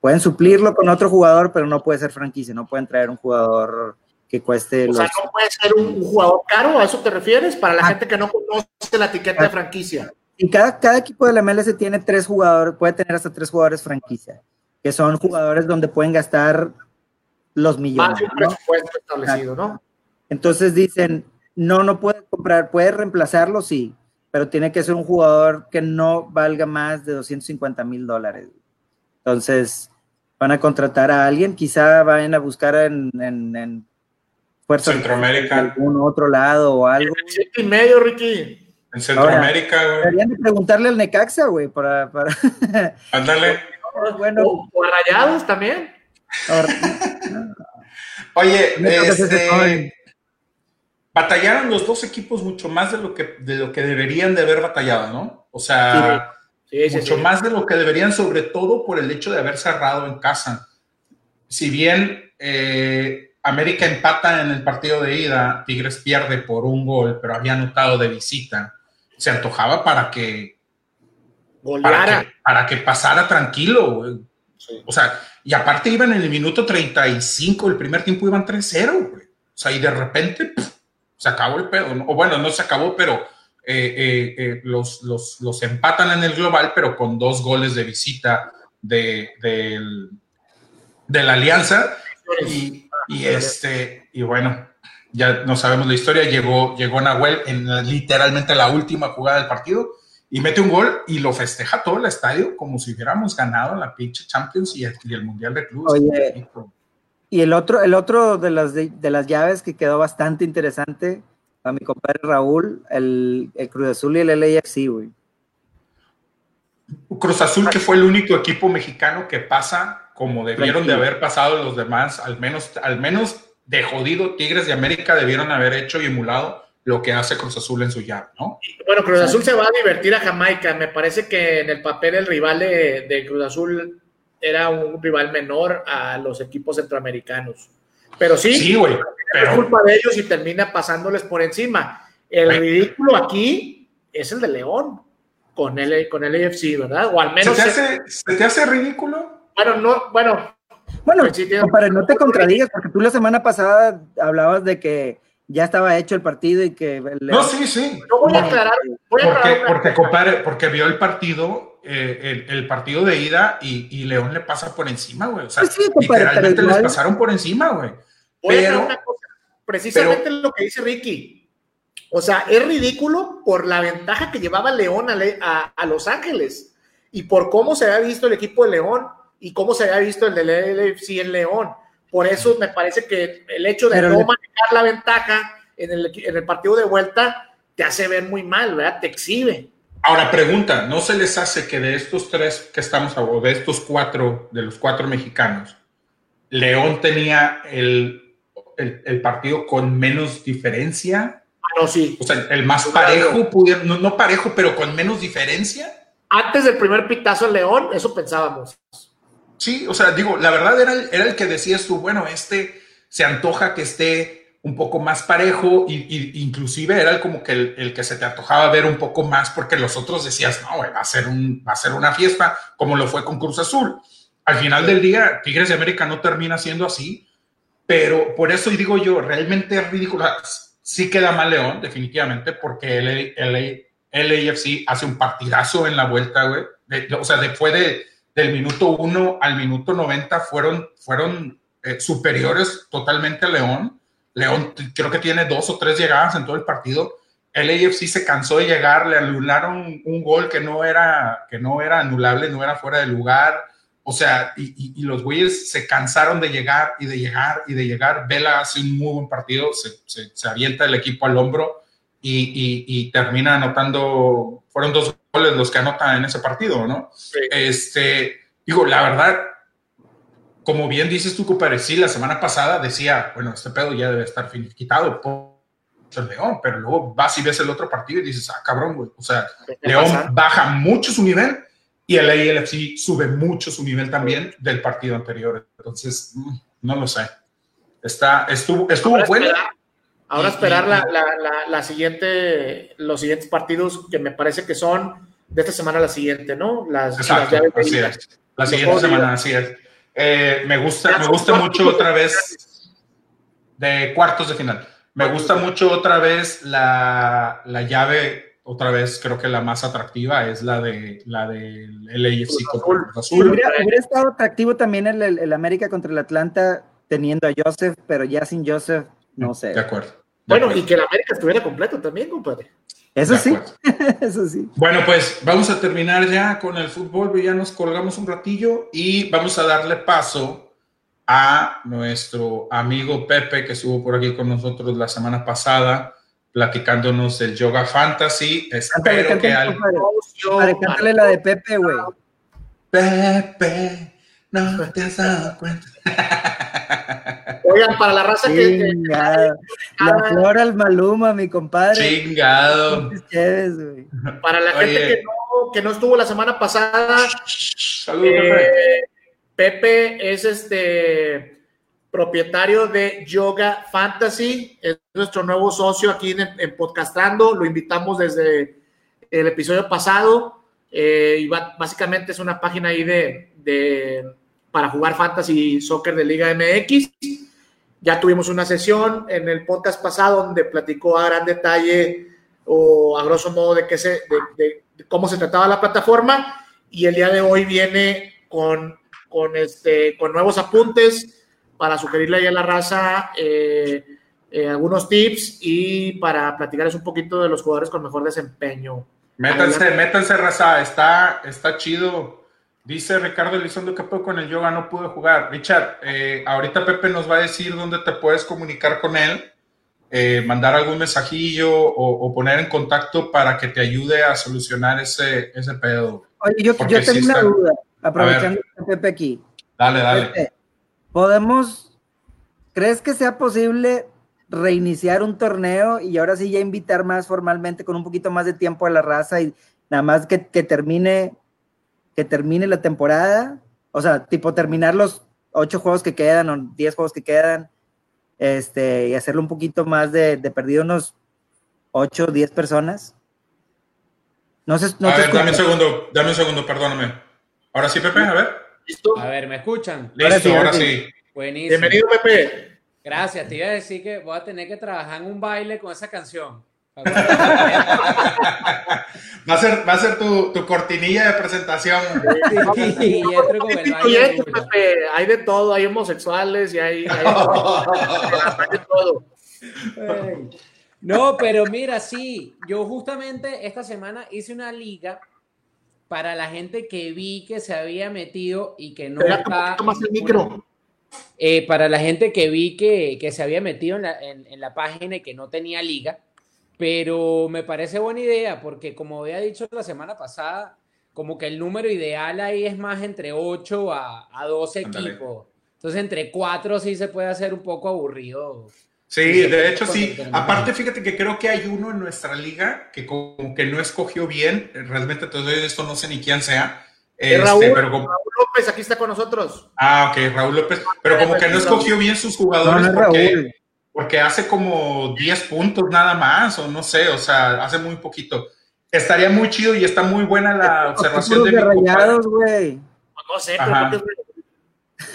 Pueden suplirlo con otro jugador, pero no puede ser franquicia, no pueden traer un jugador que cueste. O sea, no puede ser un, jugador caro, ¿a eso te refieres? Para la ah. gente que no conoce la etiqueta de franquicia. Y cada, cada equipo de la MLS tiene tres jugadores, puede tener hasta tres jugadores franquicia, que son jugadores donde pueden gastar los millones. Más un presupuesto establecido, ¿no? Entonces dicen, no, no puede comprar, puede reemplazarlo, sí, pero tiene que ser un jugador que no valga más de 250 mil dólares. Entonces, van a contratar a alguien, quizá vayan a buscar en, en, en Fuerza Centroamérica. algún otro lado o algo. Siete y medio, Ricky. En Centroamérica, güey. Deberían de preguntarle al Necaxa, güey, para. para... Ándale. bueno. O, a Rayados también. Oye, este, batallaron los dos equipos mucho más de lo que, de lo que deberían de haber batallado, ¿no? O sea, mucho más de lo que deberían, sobre todo por el hecho de haber cerrado en casa. Si bien eh, América empata en el partido de ida, Tigres pierde por un gol, pero había anotado de visita se antojaba para que, para que, pasara tranquilo, O sea, y aparte iban en el minuto 35, el primer tiempo iban 3-0, O sea, y de repente se acabó el pedo. O bueno, no se acabó, pero eh, eh, eh, los, los, empatan en el global, pero con dos goles de visita de, de la alianza. Y, y, este, y bueno, ya no sabemos la historia, llegó, llegó Nahuel en literalmente la última jugada del partido y mete un gol y lo festeja todo el estadio como si hubiéramos ganado la pinche Champions y el, Mundial de Clubes. y el otro, el otro de las, de, las llaves que quedó bastante interesante a mi compadre Raúl, el, Cruz Azul y el LAFC, güey. Cruz Azul que fue el único equipo mexicano que pasa como debieron de haber pasado los demás, al menos, al menos de jodido Tigres de América debieron haber hecho y emulado lo que hace Cruz Azul en su llave, ¿no? Bueno, Cruz Azul se va a divertir a Jamaica. Me parece que en el papel el rival de, Cruz Azul era un rival menor a los equipos centroamericanos. Pero sí, sí güey, es culpa de ellos y termina pasándoles por encima. El ridículo aquí es el de León con el, con el AFC, ¿verdad? O al menos. ¿Se te hace, ¿se te hace ridículo? Bueno, no, bueno, bueno, pues no te contradigas, porque tú la semana pasada hablabas de que ya estaba hecho el partido y que... No, sí, sí. No voy a aclarar. porque, porque, porque vio el partido, eh, el, partido de ida y, León le pasa por encima, güey. O sea, pues literalmente les pasaron por encima, güey. Pero, precisamente lo que dice Ricky. O sea, es ridículo por la ventaja que llevaba León a, a Los Ángeles y por cómo se había visto el equipo de León y cómo se había visto el del LFC en León. Por eso me parece que el hecho de no manejar la ventaja en el, partido de vuelta te hace ver muy mal, ¿verdad? Te exhibe. Ahora, pregunta, ¿no se les hace que de estos tres que estamos, o de estos cuatro, de los cuatro mexicanos, León tenía el, el, partido con menos diferencia? Ah, no, sí. O sea, el más parejo, no, no parejo, pero con menos diferencia. Antes del primer pitazo en León, eso pensábamos. Sí, o sea, digo, la verdad era, era el que decías tú, bueno, este se antoja que esté un poco más parejo y, inclusive era como que el, que se te antojaba ver un poco más porque los otros decías, no, va a ser un, va a ser una fiesta como lo fue con Cruz Azul. Al final del día, Tigres de América no termina siendo así, pero por eso digo yo, realmente es ridículo. sí queda mal León, definitivamente, porque el, el, el AFC hace un partidazo en la vuelta, güey. o sea, después de, del minuto 1 al minuto 90 fueron, fueron eh, superiores totalmente a León. León creo que tiene dos o tres llegadas en todo el partido. El AFC se cansó de llegar, le anularon un gol que no era, que no era anulable, no era fuera de lugar. O sea, y, los güeyes se cansaron de llegar y de llegar y de llegar. Vela hace un muy buen partido, se, avienta el equipo al hombro y, termina anotando. Fueron dos goles los que anotan en ese partido, ¿no? Este, digo, la verdad, como bien dices tú, Cooper, sí, la semana pasada decía, bueno, este pedo ya debe estar quitado por el León, pero luego vas y ves el otro partido y dices, ah, cabrón, güey. O sea, León baja mucho su nivel y el ALFC sube mucho su nivel también del partido anterior. Entonces, mm, no lo sé. Está, estuvo, estuvo bueno. Esperar, ahora esperar la, la, la, siguiente, los siguientes partidos que me parece que son de esta semana la siguiente, ¿no? Las, Exacto, así es. La siguiente semana, así es. Eh, me gusta, me gusta mucho otra vez de cuartos de final. Me gusta mucho otra vez la, la llave otra vez creo que la más atractiva es la de la del LAFC contra el Azul. Hubiera, estado atractivo también el, el, América contra el Atlanta teniendo a Joseph, pero ya sin Joseph, no sé. De acuerdo. Bueno, y que el América estuviera completo también, compadre. Eso sí, eso sí. Bueno, pues vamos a terminar ya con el fútbol, ya nos colgamos un ratillo y vamos a darle paso a nuestro amigo Pepe que estuvo por aquí con nosotros la semana pasada platicándonos del Yoga Fantasy. Espero que algo. cántale la de Pepe, güey. Pepe, no te has dado cuenta. Oigan, para la raza que. La flor al Maluma, mi compadre. Chingado. Para la gente que no, que no estuvo la semana pasada. Saludos, Pepe. Eh, Pepe es este propietario de Yoga Fantasy, es nuestro nuevo socio aquí en, Podcastando, lo invitamos desde el episodio pasado eh, y básicamente es una página ahí de, para jugar fantasy soccer de Liga MX. Ya tuvimos una sesión en el podcast pasado donde platicó a gran detalle o a grosso modo de, qué se, de, cómo se trataba la plataforma y el día de hoy viene con, con, este, con nuevos apuntes para sugerirle ahí a la raza eh, eh, algunos tips y para platicarles un poquito de los jugadores con mejor desempeño. Métanse, métanse, raza, está, está chido. Dice Ricardo Elizondo que con el yoga no pude jugar. Richard, eh, ahorita Pepe nos va a decir dónde te puedes comunicar con él, mandar algún mensajillo o, poner en contacto para que te ayude a solucionar ese, ese pedo. Oye, yo, tengo una duda, aprovechando que Pepe aquí. Dale, dale. ¿Podemos, crees que sea posible reiniciar un torneo y ahora sí ya invitar más formalmente con un poquito más de tiempo a la raza y nada más que, termine que termine la temporada? O sea, tipo terminar los ocho juegos que quedan o diez juegos que quedan este, y hacerlo un poquito más de, de perdido unos ocho o diez personas. No sé, no a ver, dame un segundo, dame un segundo, perdóname. Ahora sí, Pepe, a ver. A ver, ¿me escuchan? Listo, ahora sí. Buenísimo. Bienvenido, Pepe. Gracias, te iba a decir que voy a tener que trabajar en un baile con esa canción. va a ser, va a ser tu, tu cortinilla de presentación. Sí, Pepe. Hay de todo, hay homosexuales y hay, hay, de todo. No, pero mira, sí, yo justamente esta semana hice una liga para la gente que vi que se había metido y que no está... Eh, para la gente que vi que, que se había metido en la, en, la, página y que no tenía liga, pero me parece buena idea porque como había dicho la semana pasada, como que el número ideal ahí es más entre 8 a, a 12 equipos. Entonces entre 4 sí se puede hacer un poco aburrido Sí, de hecho sí. Aparte, fíjate que creo que hay uno en nuestra liga que como que no escogió bien. Realmente todo esto no sé ni quién sea. Este, Raúl, pero Raúl, López, aquí está con nosotros. Ah, ok, Raúl López. Pero como que no escogió bien sus jugadores porque, porque, hace como 10 puntos nada más, o no sé, o sea, hace muy poquito. Estaría muy chido y está muy buena la observación de, rayados, güey. No sé, pero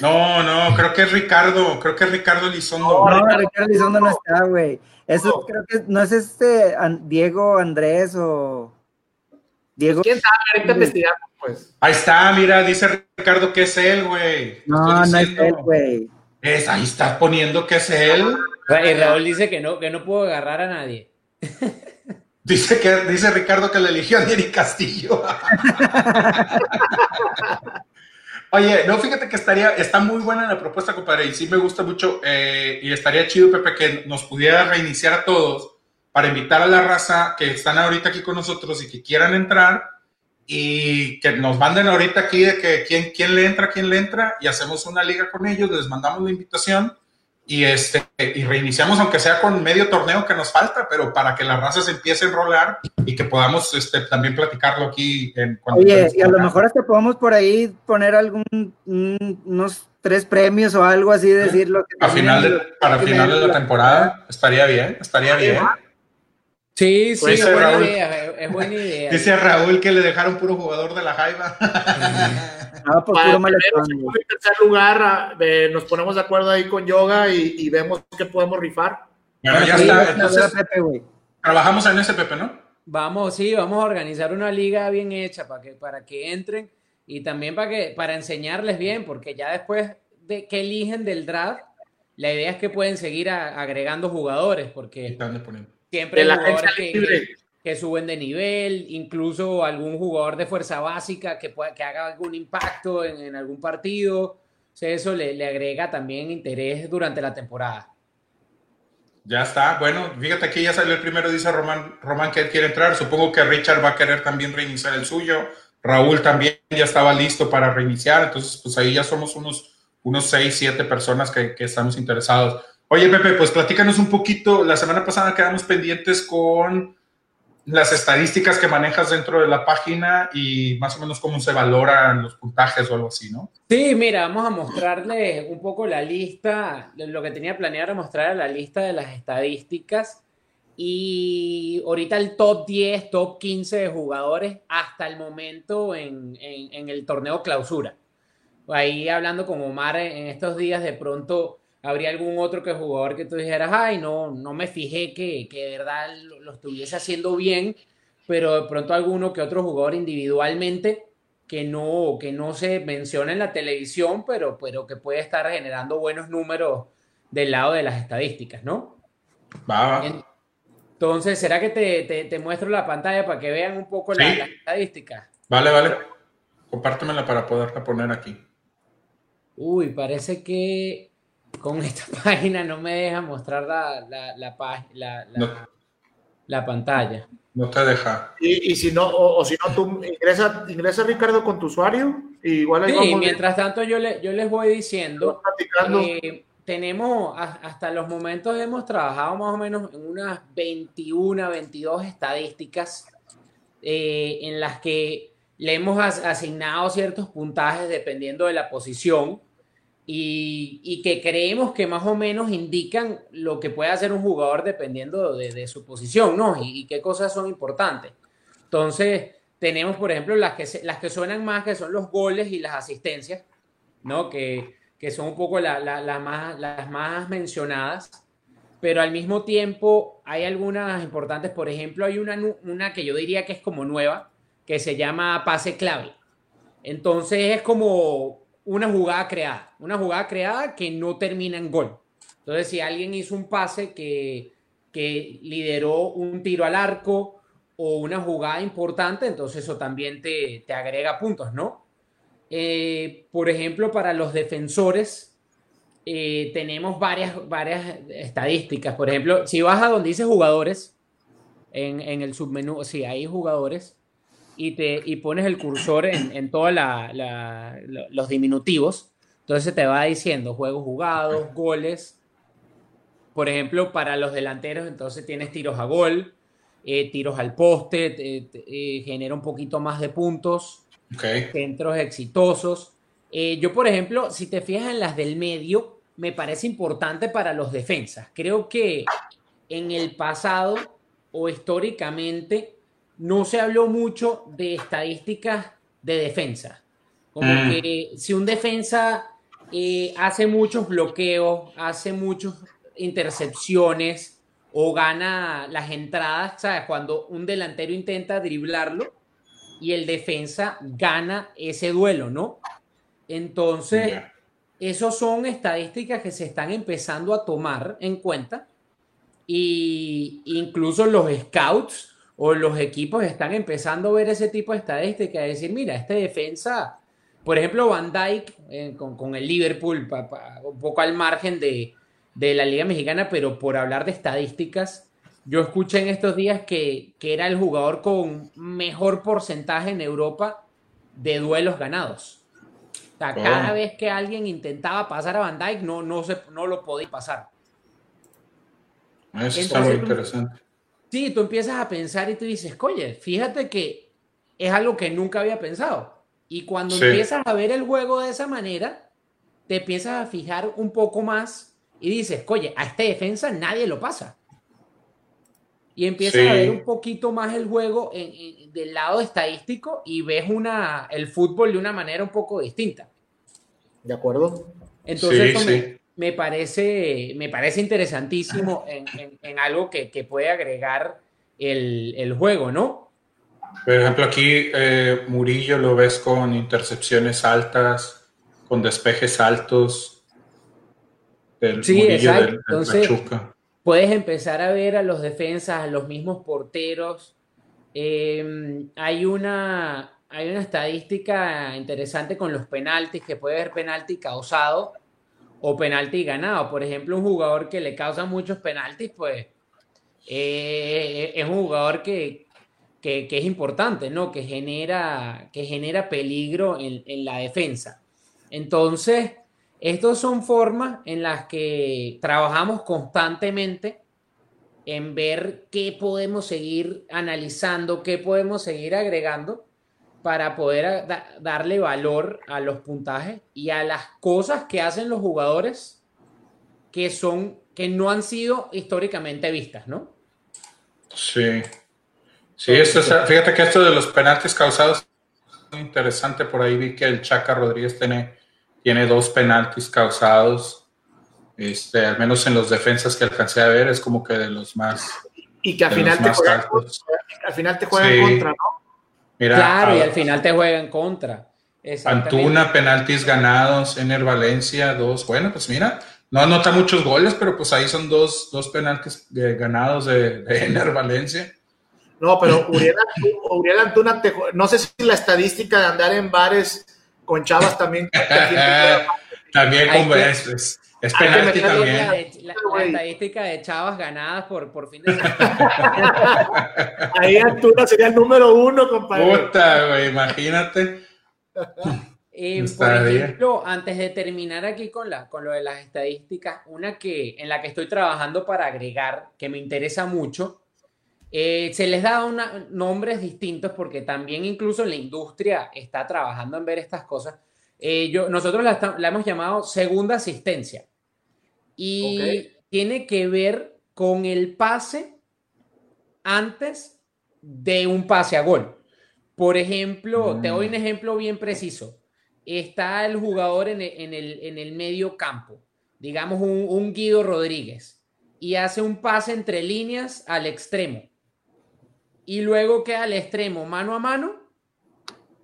No, no, creo que es Ricardo, creo que es Ricardo Lizondo. No, Ricardo, Lizondo no está, güey. Eso creo que no es este Diego Andrés o Diego. ¿Quién sabe? Ahorita investigamos, pues. Ahí está, mira, dice Ricardo que es él, güey. No, no es él, güey. Es, ahí está poniendo que es él. Y Raúl dice que no, que no puedo agarrar a nadie. Dice que dice Ricardo que le eligió a Neri Castillo. Oye, no, fíjate que estaría, está muy buena la propuesta, compadre, y sí me gusta mucho, eh, y estaría chido, Pepe, que nos pudiera reiniciar a todos para invitar a la raza que están ahorita aquí con nosotros y que quieran entrar, y que nos manden ahorita aquí de que quién, quién le entra, quién le entra, y hacemos una liga con ellos, les mandamos la invitación, y, este, y reiniciamos, aunque sea con medio torneo que nos falta, pero para que la raza se empiece a enrolar y que podamos este, también platicarlo aquí. En, Oye, y a lo mejor hasta podemos por ahí poner algún, unos tres premios o algo así, decirlo. a final de, para final de la temporada, estaría bien, estaría bien. Sí, sí, es buena, idea, es buena idea. Dice Raúl que le dejaron puro jugador de la Jaiba. Ah, pues tercer lugar, nos ponemos de acuerdo ahí con Yoga y, vemos qué podemos rifar. Bueno, ya está. Entonces, trabajamos en ese, Pepe, ¿no? Vamos, sí, vamos a organizar una liga bien hecha para que, para que entren y también para, que, para enseñarles bien, porque ya después de que eligen del draft, la idea es que pueden seguir agregando jugadores, porque siempre hay jugadores que, que suben de nivel, incluso algún jugador de fuerza básica que, pueda, que haga algún impacto en, algún partido. Eso le, le, agrega también interés durante la temporada. Ya está. Bueno, fíjate aquí ya salió el primero, dice Román, Román que quiere entrar. Supongo que Richard va a querer también reiniciar el suyo. Raúl también ya estaba listo para reiniciar. Entonces, pues ahí ya somos unos, unos seis, siete personas que, que estamos interesados. Oye, Pepe, pues platícanos un poquito. La semana pasada quedamos pendientes con las estadísticas que manejas dentro de la página y más o menos cómo se valoran los puntajes o algo así, ¿no? Sí, mira, vamos a mostrarles un poco la lista, lo que tenía planeado mostrar la lista de las estadísticas y ahorita el top 10, top 15 de jugadores hasta el momento en, en el torneo clausura. Ahí hablando con Omar en estos días, de pronto habría algún otro que jugador que tú dijeras, ay, no, no me fijé que, que de verdad lo, estuviese haciendo bien, pero de pronto alguno que otro jugador individualmente que no, que no se menciona en la televisión, pero, pero que puede estar generando buenos números del lado de las estadísticas, ¿no? Va. Entonces, ¿será que te, te, muestro la pantalla para que vean un poco las estadísticas? Vale, vale. Compártemela para poderla poner aquí. Uy, parece que con esta página no me deja mostrar la, la, la, la pantalla. No te deja. Y, y si no, o, si no, tú ingresa, ingresa Ricardo con tu usuario. Y igual sí, mientras tanto yo, le, yo les voy diciendo. Eh, tenemos, hasta los momentos hemos trabajado más o menos en unas 21, 22 estadísticas eh, en las que le hemos asignado ciertos puntajes dependiendo de la posición y, que creemos que más o menos indican lo que puede hacer un jugador dependiendo de, su posición, ¿no? Y, qué cosas son importantes. Entonces, tenemos, por ejemplo, las que, las que suenan más, que son los goles y las asistencias, ¿no? Que, que son un poco la, la, más, las más mencionadas, pero al mismo tiempo hay algunas importantes, por ejemplo, hay una, una que yo diría que es como nueva, que se llama pase clave. Entonces es como una jugada creada, una jugada creada que no termina en gol. Entonces, si alguien hizo un pase que, que lideró un tiro al arco o una jugada importante, entonces eso también te, te agrega puntos, ¿no? Eh, por ejemplo, para los defensores, eh, tenemos varias, varias estadísticas. Por ejemplo, si vas a donde dice jugadores, en, en el submenú, si hay jugadores, y, te, y pones el cursor en, en todos los diminutivos, entonces te va diciendo juegos jugados, goles. Por ejemplo, para los delanteros, entonces tienes tiros a gol, eh, tiros al poste, eh, genera un poquito más de puntos, centros exitosos. Eh, yo, por ejemplo, si te fijas en las del medio, me parece importante para los defensas. Creo que en el pasado o históricamente no se habló mucho de estadísticas de defensa. Como mm. que si un defensa eh, hace muchos bloqueos, hace muchas intercepciones o gana las entradas, ¿sabes? Cuando un delantero intenta driblarlo y el defensa gana ese duelo, ¿no? Entonces, esos son estadísticas que se están empezando a tomar en cuenta y incluso los scouts o los equipos están empezando a ver ese tipo de estadísticas y decir, mira, este defensa, por ejemplo, Van Dyke eh, con, el Liverpool, un poco al margen de, de, la Liga Mexicana, pero por hablar de estadísticas, yo escuché en estos días que, que era el jugador con mejor porcentaje en Europa de duelos ganados. O sea, cada vez que alguien intentaba pasar a Van Dyke, no, no, se, no lo podía pasar. Eso está muy interesante. Sí, tú empiezas a pensar y tú dices, oye, fíjate que es algo que nunca había pensado. Y cuando empiezas a ver el juego de esa manera, te empiezas a fijar un poco más y dices, oye, a esta defensa nadie lo pasa. Y empiezas a ver un poquito más el juego del lado estadístico y ves una, el fútbol de una manera un poco distinta. ¿De acuerdo? Entonces, me, parece, me parece interesantísimo en, algo que, puede agregar el, juego, ¿no? Por ejemplo, aquí eh, Murillo lo ves con intercepciones altas, con despejes altos. sí, exacto. Entonces, puedes empezar a ver a los defensas, a los mismos porteros. Em, hay, una, hay una estadística interesante con los penaltis, que puede haber penalti causado o penalti ganado. Por ejemplo, un jugador que le causa muchos penaltis, pues eh, es un jugador que, es importante, ¿no? Que genera, que genera peligro en, en la defensa. Entonces, estas son formas en las que trabajamos constantemente en ver qué podemos seguir analizando, qué podemos seguir agregando para poder darle valor a los puntajes y a las cosas que hacen los jugadores que son que no han sido históricamente vistas, ¿no? Sí. Sí, fíjate que esto de los penaltis causados es muy interesante. Por ahí vi que el Chaca Rodríguez tiene tiene dos penaltis causados, este, al menos en los defensas que alcancé a ver, es como que de los más. Y que al final, te juega, al final te juega en contra, ¿no? Claro, y al final te juega en contra. Antuna, penaltis ganados, Ener Valencia, dos. Bueno, pues mira, no anota muchos goles, pero pues ahí son dos, dos penaltis ganados de, de, Ener Valencia. No, pero Uriel, Antuna, no sé si la estadística de andar en bares con Chavas también. también con es, es, penalti también. La, estadística de Chavas ganadas por, por fin de semana. Ahí Arturo sería el número uno, compadre. Puta, güey, imagínate. Eh, por ejemplo, antes de terminar aquí con, la, con lo de las estadísticas, una que en la que estoy trabajando para agregar, que me interesa mucho, eh, se les da una, nombres distintos porque también incluso la industria está trabajando en ver estas cosas. Eh, yo, nosotros la, hemos llamado segunda asistencia y tiene que ver con el pase antes de un pase a gol. Por ejemplo, te doy un mm. ejemplo bien preciso. Está el jugador en el, en el, medio campo, digamos un, un Guido Rodríguez, y hace un pase entre líneas al extremo y luego queda al extremo mano a mano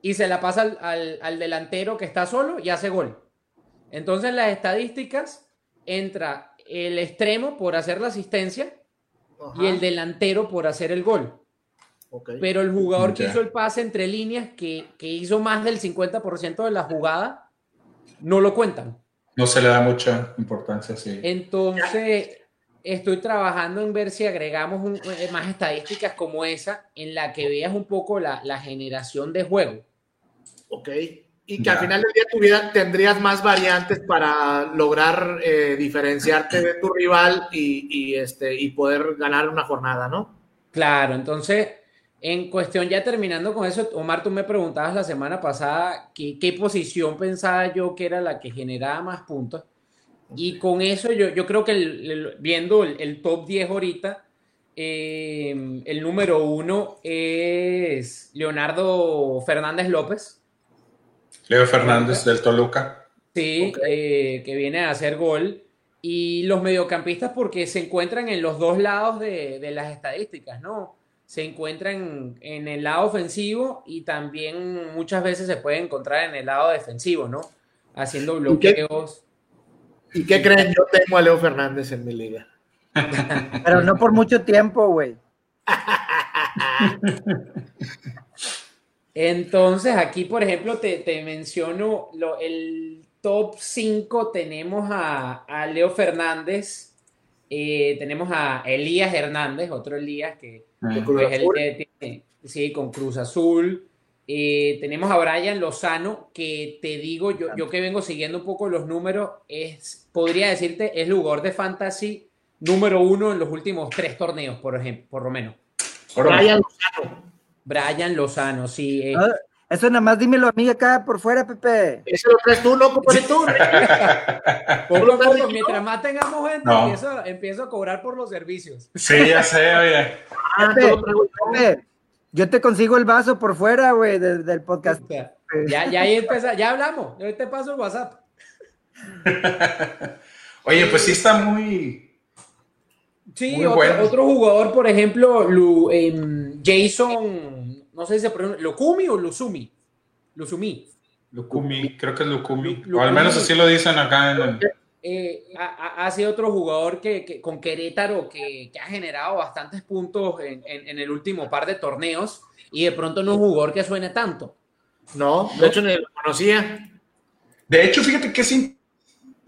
y se la pasa al, delantero que está solo y hace gol. Entonces las estadísticas entra el extremo por hacer la asistencia y el delantero por hacer el gol. Pero el jugador que hizo el pase entre líneas, que, que hizo más del 50% de la jugada, no lo cuentan. No se le da mucha importancia, sí. Entonces, estoy trabajando en ver si agregamos eh, más estadísticas como esa, en la que veas un poco la, generación de juego. Ok. Y que al final del día tu vida tendrías más variantes para lograr eh, diferenciarte de tu rival y, este, y poder ganar una jornada, ¿no? Claro, entonces, en cuestión ya terminando con eso, Omar, tú me preguntabas la semana pasada qué posición pensaba yo que era la que generaba más puntos. Y con eso yo, yo creo que viendo el, top 10 ahorita, eh, el número uno es Leonardo Fernández López. Leo Fernández del Toluca. Sí, eh, que viene a hacer gol. Y los mediocampistas porque se encuentran en los dos lados de, las estadísticas, ¿no? Se encuentran en el lado ofensivo y también muchas veces se puede encontrar en el lado defensivo, ¿no? Haciendo bloqueos. ¿Y qué, creen? Yo tengo a Leo Fernández en mi liga. Pero no por mucho tiempo, güey. Entonces, aquí, por ejemplo, te, menciono lo, el top 5. Tenemos a, Leo Fernández, eh, tenemos a Elías Hernández, otro Elías que, ah. es el que tiene, sí, con Cruz Azul. Eh, tenemos a Brian Lozano, que te digo, yo, yo que vengo siguiendo un poco los números, es, podría decirte, es lugar de fantasy número uno en los últimos tres torneos, por ejemplo, por lo menos. Brian Lozano. Brian Lozano, sí. Eh. Ah, eso nada más dímelo a mí acá por fuera, Pepe. Eso lo traes tú, loco, por tú. mientras más tengamos gente, empiezo, a cobrar por los servicios. Sí, ya sé, oye. Ah, Pepe, yo te consigo el vaso por fuera, güey, del, podcast. Ya, ya ahí empieza, ya hablamos. Yo te paso el WhatsApp. Oye, pues sí está muy, Sí, otro, jugador, por ejemplo, em, Jason, no sé si se pronuncia, ¿Lukumi o Luzumi? Luzumi. Lukumi, creo que es Lukumi. O al menos así lo dicen acá en eh, ha, sido otro jugador que, con Querétaro que, ha generado bastantes puntos en, el último par de torneos y de pronto no es un jugador que suene tanto. No, de hecho ni lo conocía. De hecho, fíjate que sí,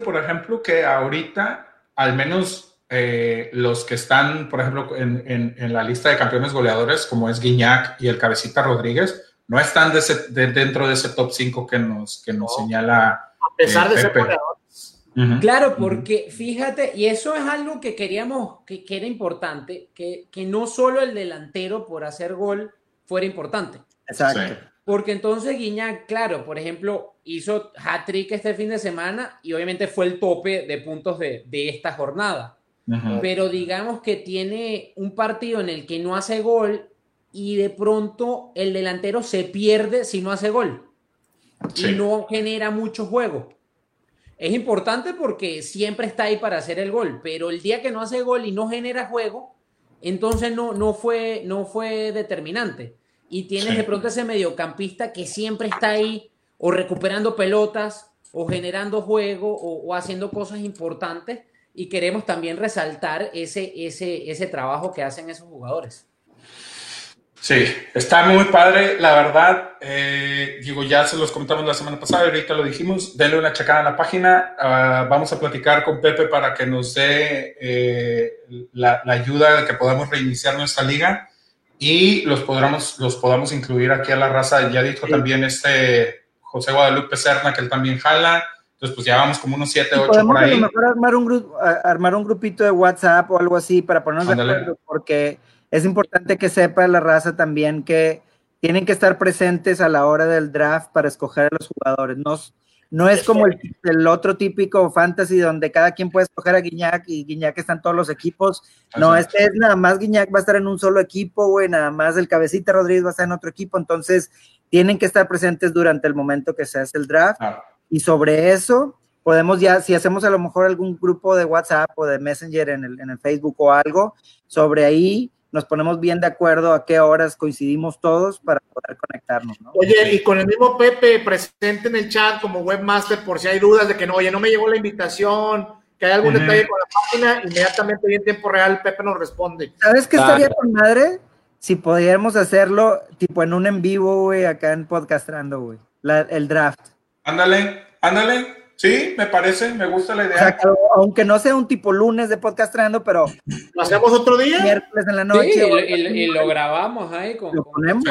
por ejemplo, que ahorita al menos eh, los que están, por ejemplo, en, la lista de campeones goleadores, como es Guiñac y el Cabecita Rodríguez, no están dentro de ese top 5 que nos, que nos señala. A pesar de ser goleadores. Claro, porque fíjate, y eso es algo que queríamos, que, era importante, que, que, no solo el delantero por hacer gol fuera importante. Exacto. Porque entonces Guiñac, claro, por ejemplo, hizo hat-trick este fin de semana y obviamente fue el tope de puntos de, de esta jornada pero digamos que tiene un partido en el que no hace gol y de pronto el delantero se pierde si no hace gol y no genera mucho juego. Es importante porque siempre está ahí para hacer el gol, pero el día que no hace gol y no genera juego, entonces no, no, fue, no fue determinante. Y tienes de pronto ese mediocampista que siempre está ahí o recuperando pelotas o generando juego o haciendo cosas importantes y queremos también resaltar ese, ese, ese trabajo que hacen esos jugadores. Sí, está muy padre, la verdad. Eh, digo, ya se los comentamos la semana pasada, ahorita lo dijimos. Denle una checada a la página. Ah, vamos a platicar con Pepe para que nos dé eh, la, ayuda de que podamos reiniciar nuestra liga y los podamos, los podamos incluir aquí a la raza. Ya dijo también este José Guadalupe Serna que él también jala. Entonces, pues ya vamos como unos 7, 8 por ahí. A lo mejor armar un, grupo, armar un grupito de WhatsApp o algo así para ponernos de acuerdo, porque es importante que sepa la raza también que tienen que estar presentes a la hora del draft para escoger a los jugadores. No, no es como el, el, otro típico fantasy donde cada quien puede escoger a Guiñac y Guiñac está en todos los equipos. No, este es nada más Guiñac va a estar en un solo equipo, güey, nada más el Cabecita Rodríguez va a estar en otro equipo. Entonces, tienen que estar presentes durante el momento que se hace el draft. Y sobre eso podemos ya, si hacemos a lo mejor algún grupo de WhatsApp o de Messenger en el, en el Facebook o algo, sobre ahí nos ponemos bien de acuerdo a qué horas coincidimos todos para poder conectarnos. ¿no? Oye, y con el mismo Pepe presente en el chat como webmaster por si hay dudas de que no, oye, no me llegó la invitación, que hay algún detalle con la página, inmediatamente y en tiempo real Pepe nos responde. ¿Sabes qué estaría con madre? Si pudiéramos hacerlo tipo en un en vivo, güey, acá en Podcastrando, güey, el draft. Ándale, ándale. Sí, me parece, me gusta la idea. aunque no sea un tipo lunes de podcast trayendo, pero. ¿Lo hacemos otro día? Miércoles en la noche. Sí, y, lo grabamos ahí. Con, lo ponemos.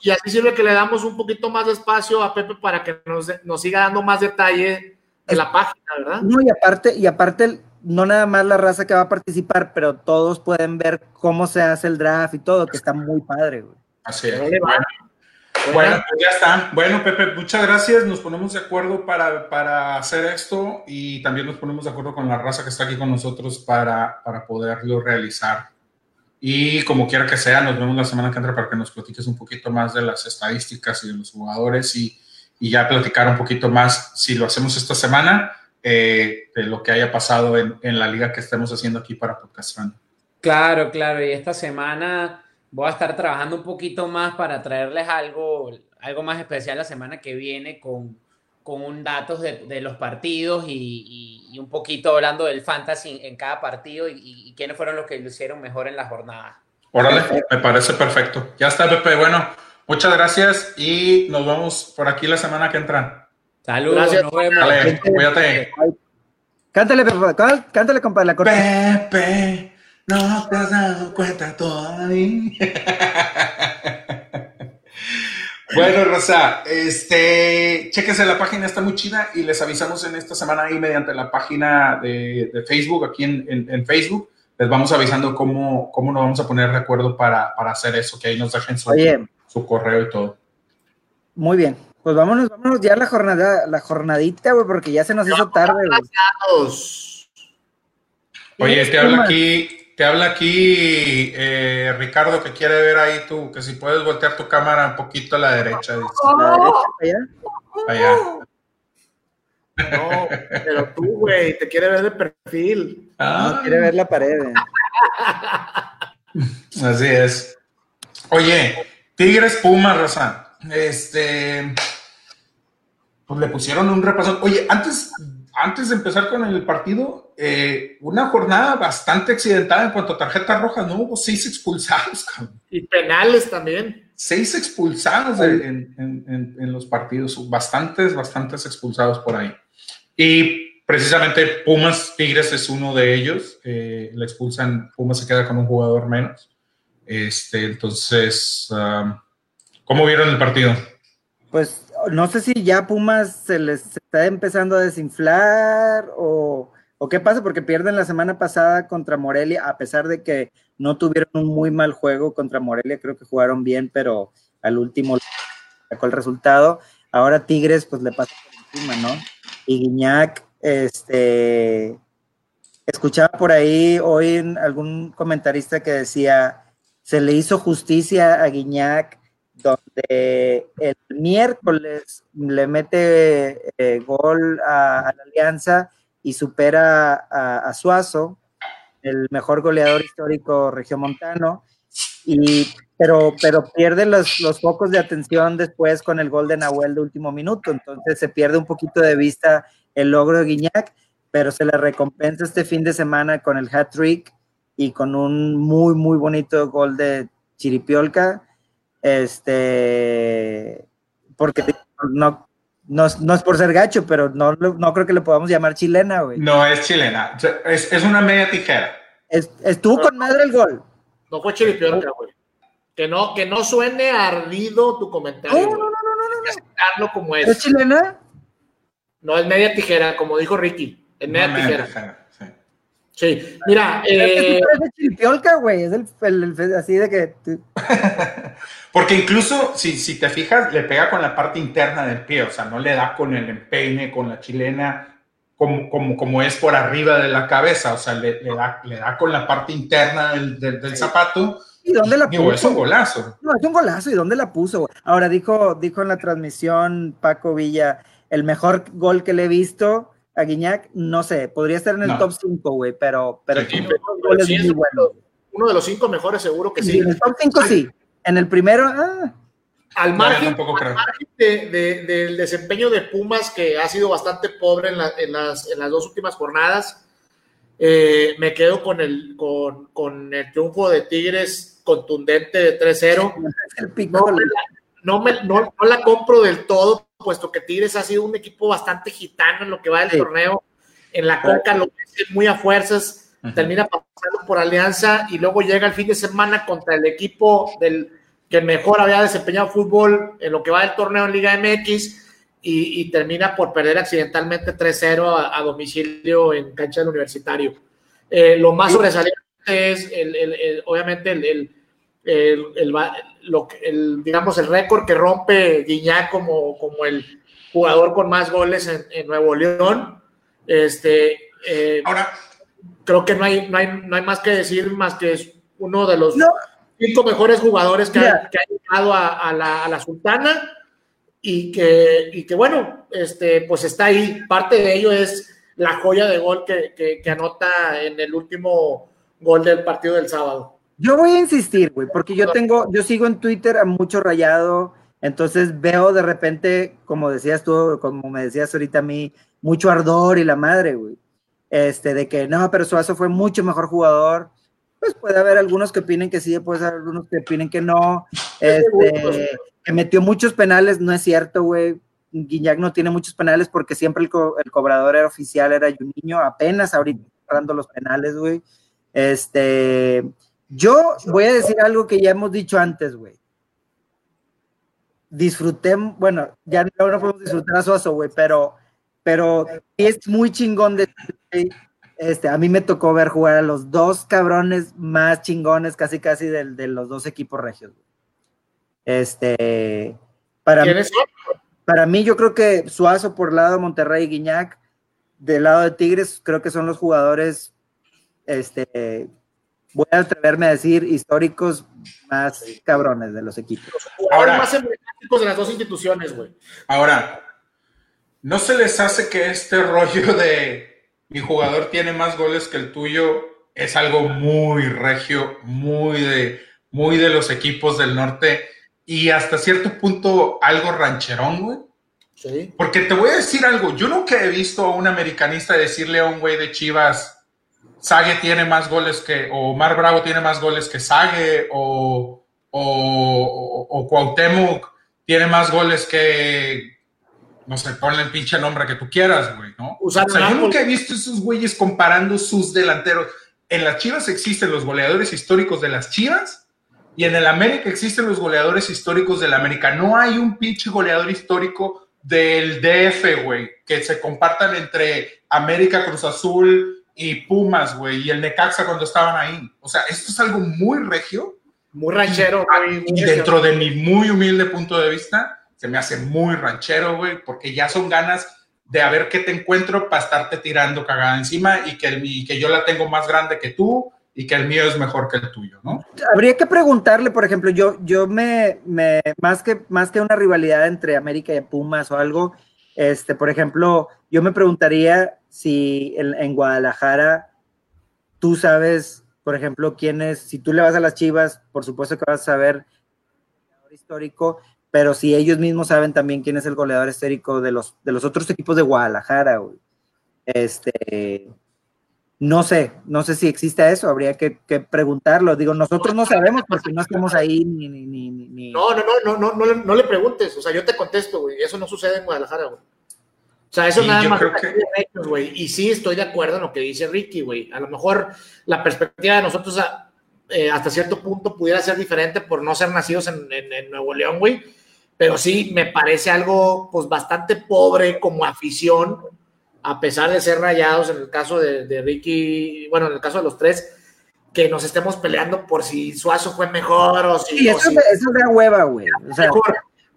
y así sirve que le damos un poquito más de espacio a Pepe para que nos, nos siga dando más detalle de la página, ¿verdad? No, y aparte, y aparte, no nada más la raza que va a participar, pero todos pueden ver cómo se hace el draft y todo, que está muy padre, güey. Así es. Bueno, pues ya está. Bueno, Pepe, muchas gracias. Nos ponemos de acuerdo para, para, hacer esto y también nos ponemos de acuerdo con la raza que está aquí con nosotros para, para poderlo realizar. Y como quiera que sea, nos vemos la semana que entra para que nos platiques un poquito más de las estadísticas y de los jugadores y, y ya platicar un poquito más, si lo hacemos esta semana, eh, de lo que haya pasado en, en, la liga que estemos haciendo aquí para Podcast Claro, claro, y esta semana voy a estar trabajando un poquito más para traerles algo, algo más especial la semana que viene con, con datos de, de los partidos y, y, un poquito hablando del fantasy en cada partido y, y, quiénes fueron los que lo hicieron mejor en la jornada. Órale, me parece perfecto. Ya está, Pepe. Bueno, muchas gracias y nos vemos por aquí la semana que entra. Saludos, nos vemos. Dale, cuídate. Cántale, Pepe, cántale, compadre, la corte. Pepe, no te has dado cuenta todavía. Bueno, Rosa, este, chéquese la página, está muy chida y les avisamos en esta semana ahí mediante la página de, de Facebook, aquí en, en, Facebook, les vamos avisando cómo, cómo nos vamos a poner de acuerdo para, para hacer eso, que ahí nos dejen su, su, correo y todo. Muy bien, pues vámonos, vámonos ya a la jornada, la jornadita, güey, porque ya se nos hizo tarde, Oye, te habla aquí te habla aquí eh, Ricardo que quiere ver ahí tú, que si puedes voltear tu cámara un poquito a la derecha. ¿La derecha allá? No, pero tú, güey, te quiere ver de perfil. Ah. No quiere ver la pared. Eh. Así es. Oye, Tigres Pumas, Rosa. Este. Pues le pusieron un repaso. Oye, antes antes de empezar con el partido, eh, una jornada bastante accidentada en cuanto a tarjetas rojas, ¿no? Hubo seis expulsados, cabrón. Y penales también. Seis expulsados en, en, en, los partidos, bastantes, bastantes expulsados por ahí. Y precisamente Pumas Tigres es uno de ellos. Eh, le expulsan, Pumas se queda con un jugador menos. Este, entonces, um, ¿cómo vieron el partido? Pues no sé si ya Pumas se les está empezando a desinflar o, qué pasa, porque pierden la semana pasada contra Morelia, a pesar de que no tuvieron un muy mal juego contra Morelia, creo que jugaron bien, pero al último sacó el resultado. Ahora Tigres, pues le pasa por encima, ¿no? Y Guiñac, este, escuchaba por ahí hoy algún comentarista que decía, se le hizo justicia a Guiñac donde el miércoles le mete eh, gol a, la Alianza y supera a, Suazo, el mejor goleador histórico regiomontano, y, pero, pero pierde los, los focos de atención después con el gol de Nahuel de último minuto, entonces se pierde un poquito de vista el logro de Guiñac, pero se le recompensa este fin de semana con el hat-trick y con un muy, muy bonito gol de Chiripiolca este, porque no, no, no, es por ser gacho, pero no, no creo que le podamos llamar chilena, güey. No es chilena, es, es una media tijera. estuvo con madre el gol. No fue chiripiorca, güey. Que no, que no suene ardido tu comentario. No, no, no, no, no, como es. ¿Es chilena? No, es media tijera, como dijo Ricky. Es media, tijera. Sí, mira. Eh... Es de chiripiolca, güey. Es el, así de que. Porque incluso, si, si te fijas, le pega con la parte interna del pie. O sea, no le da con el empeine, con la chilena, como, como, como es por arriba de la cabeza. O sea, le, le, da, le da con la parte interna del, del, zapato. ¿Y dónde la puso? es un golazo. No, es un golazo. ¿Y dónde la puso? Ahora dijo, dijo en la transmisión Paco Villa, el mejor gol que le he visto a Guiñac, no sé, podría estar en el top 5, güey, pero, pero, sí, muy bueno. Uno de los cinco mejores, seguro que sí. En el top 5 sí. En el primero, ah. Al margen, del desempeño de Pumas, que ha sido bastante pobre en, en, las, en las, dos últimas jornadas, eh, me quedo con el, con, con, el triunfo de Tigres contundente de 3-0. No, me no, no la compro del todo puesto que Tigres ha sido un equipo bastante gitano en lo que va del torneo. En la Conca lo es muy a fuerzas, termina pasando por Alianza y luego llega el fin de semana contra el equipo del que mejor había desempeñado fútbol en lo que va del torneo en Liga MX y, termina por perder accidentalmente 3-0 a, domicilio en cancha del universitario. Eh, lo más sobresaliente es el, obviamente el, el, lo, el, digamos, el récord que rompe Guiñac como, como el jugador con más goles en, Nuevo León. Este, eh, Ahora, creo que no hay, no, hay, no hay más que decir más que es uno de los cinco mejores jugadores que, ha, llegado a, la, Sultana y que, y que bueno, este, pues está ahí. Parte de ello es la joya de gol que, que, anota en el último gol del partido del sábado. Yo voy a insistir, güey, porque yo tengo, yo sigo en Twitter a mucho rayado, entonces veo de repente, como decías tú, como me decías ahorita a mí, mucho ardor y la madre, güey. Este, de que no, pero Suazo fue mucho mejor jugador. Pues puede haber algunos que opinen que sí, puede haber algunos que opinen que no. Este, que metió muchos penales, no es cierto, güey. Guiñac no tiene muchos penales porque siempre el, cobrador era oficial era niño, apenas ahorita dando los penales, güey. Este, yo voy a decir algo que ya hemos dicho antes, güey. Disfruté, bueno, ya no, podemos disfrutar a Suazo, güey, pero, pero es muy chingón de este, a mí me tocó ver jugar a los dos cabrones más chingones, casi casi de, de los dos equipos regios. Este, para mí, para mí, yo creo que Suazo por lado de Monterrey y Guiñac, del lado de Tigres, creo que son los jugadores, este, voy a atreverme a decir, históricos más cabrones de los equipos. Ahora, más emblemáticos de las dos instituciones, güey. Ahora, ¿no se les hace que este rollo de mi jugador tiene más goles que el tuyo es algo muy regio, muy de, muy de los equipos del norte? y hasta cierto punto algo rancherón, güey. Sí. Porque te voy a decir algo, yo nunca he visto a un americanista decirle a un güey de Chivas, Sague tiene más goles que, o Mar Bravo tiene más goles que Sague, o, o, o, Cuauhtémoc tiene más goles que, no sé, ponle el pinche nombre que tú quieras, güey, ¿no? o sea, yo nunca he visto esos güeyes comparando sus delanteros. En las Chivas existen los goleadores históricos de las Chivas y en el América existen los goleadores históricos del América. No hay un pinche goleador histórico del DF, güey, que se compartan entre América, Cruz Azul y Pumas, güey, y el Necaxa cuando estaban ahí. O sea, esto es algo muy regio. Muy ranchero, güey. Y dentro de mi muy humilde punto de vista, se me hace muy ranchero, güey, porque ya son ganas de a ver qué te encuentro para estarte tirando cagada encima y que, y que yo la tengo más grande que tú y que el mío es mejor que el tuyo, ¿no? Habría que preguntarle, por ejemplo, yo, yo me, me más, que, más que una rivalidad entre América y Pumas o algo, este, por ejemplo, yo me preguntaría si en, Guadalajara tú sabes, por ejemplo, quién es, si tú le vas a las Chivas, por supuesto que vas a saber el histórico, pero si ellos mismos saben también quién es el goleador histórico de los, de los otros equipos de Guadalajara, güey. Este, no sé, no sé si existe eso, habría que, preguntarlo. Digo, nosotros no sabemos porque no estamos ahí ni, ni, ni, No, no, no, no, no, no, le preguntes. O sea, yo te contesto, güey. Eso no sucede en Guadalajara, güey. O sea, eso nada más güey. Y sí estoy de acuerdo en lo que dice Ricky, güey. A lo mejor la perspectiva de nosotros eh, hasta cierto punto pudiera ser diferente por no ser nacidos en, en Nuevo León, güey. Pero sí me parece algo, pues, bastante pobre como afición a pesar de ser rayados en el caso de, Ricky, bueno, en el caso de los tres, que nos estemos peleando por si Suazo fue mejor o si. Sí, eso, es de hueva, güey. O sea,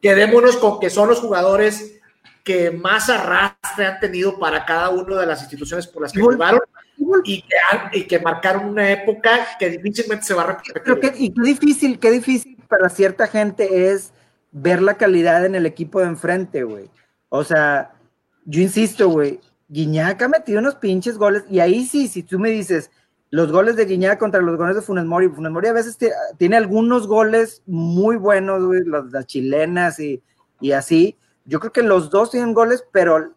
quedémonos con que son los jugadores que más arrastre han tenido para cada una de las instituciones por las que jugaron y que, y que marcaron una época que difícilmente se va a repetir. y qué difícil, qué difícil para cierta gente es ver la calidad en el equipo de enfrente, güey. O sea, yo insisto, güey, Guiñac ha metido unos pinches goles, y ahí sí, si tú me dices, los goles de Guiñac contra los goles de Funes Mori, Funes Mori a veces tiene algunos goles muy buenos, güey, las, chilenas y, así. Yo creo que los dos tienen goles, pero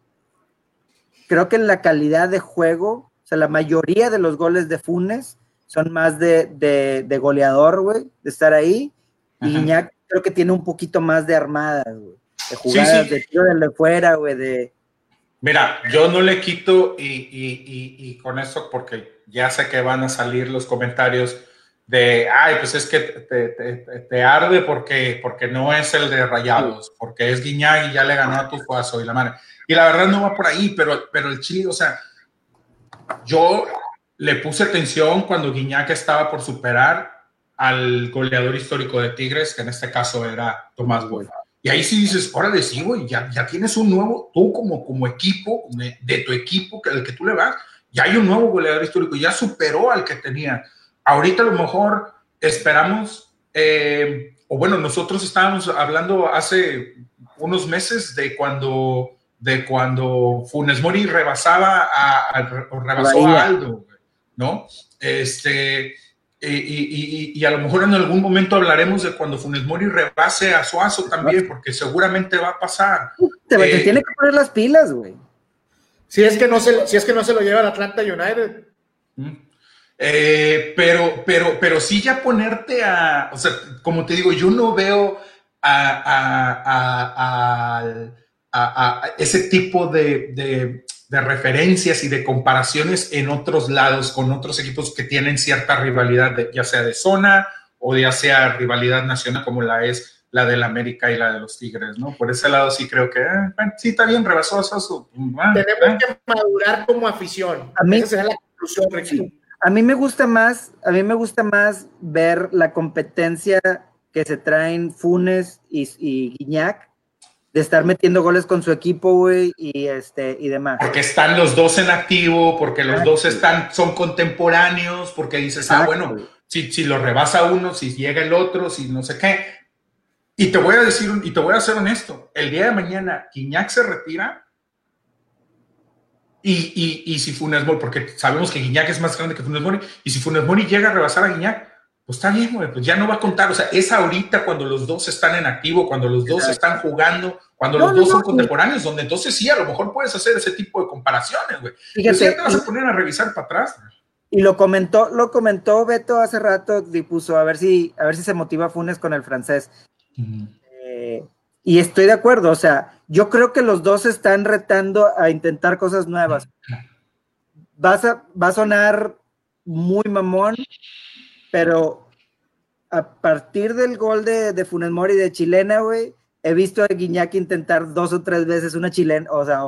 creo que en la calidad de juego, o sea, la mayoría de los goles de Funes son más de, goleador, güey, de estar ahí. Y Guiñac creo que tiene un poquito más de armada, güey, de jugadas, de tiro de fuera, güey, de Mira, yo no le quito y, con eso, porque ya sé que van a salir los comentarios de, ay, pues es que te, arde porque, porque no es el de Rayados, porque es Guiñag y ya le ganó a tu Fuazo y la madre. Y la verdad no va por ahí, pero, pero el Chile, o sea, yo le puse atención cuando Guiñac estaba por superar al goleador histórico de Tigres, que en este caso era Tomás Boy. Y ahí sí dices, órale, sí, güey, ya, ya tienes un nuevo, tú como, como equipo, de, tu equipo, que, el que tú le vas, ya hay un nuevo goleador histórico, ya superó al que tenía. Ahorita a lo mejor esperamos eh, o bueno, nosotros estábamos hablando hace unos meses de cuando, de cuando Funes Mori rebasaba a, rebasó a Aldo, ¿no? Este, y, a lo mejor en algún momento hablaremos de cuando Funes Mori rebase a Suazo también, porque seguramente va a pasar. Te, eh, tiene que poner las pilas, güey. Si es que no se, si es que no se lo lleva el Atlanta United. Eh, pero, pero, pero sí ya ponerte a, o sea, como te digo, yo no veo a, ese tipo de, referencias y de comparaciones en otros lados con otros equipos que tienen cierta rivalidad, ya sea de zona o ya sea rivalidad nacional como la es la del América y la de los Tigres, ¿no? Por ese lado sí creo que eh, sí está bien, rebasó a su... Tenemos que madurar como afición. A mí, Esa será la conclusión, Ricky. A mí me gusta más, a mí me gusta más ver la competencia que se traen Funes y, y Guiñac de estar metiendo goles con su equipo, güey, y este y demás. Porque están los dos en activo, porque los dos están, son contemporáneos, porque dices, ah, bueno, si, si lo rebasa uno, si llega el otro, si no sé qué. Y te voy a decir, y te voy a ser honesto, el día de mañana Guiñac se retira, y, y, si Funes Mori, porque sabemos que Guiñac es más grande que Funes Mori, y si Funes Mori llega a rebasar a Guiñac, pues está bien, güey, pues ya no va a contar. O sea, es ahorita cuando los dos están en activo, cuando los dos están jugando, cuando los dos son contemporáneos, donde entonces sí, a lo mejor puedes hacer ese tipo de comparaciones, güey. Fíjate, ya te vas a poner a revisar para atrás. Y lo comentó, lo comentó Beto hace rato, y puso a ver si, a ver si se motiva Funes con el francés. eh, y estoy de acuerdo, o sea, yo creo que los dos están retando a intentar cosas nuevas. Vas a, va a sonar muy mamón, pero a partir del gol de, de Funes Mori de chilena, güey, he visto a Guiñac intentar dos o tres veces una chilena, o sea,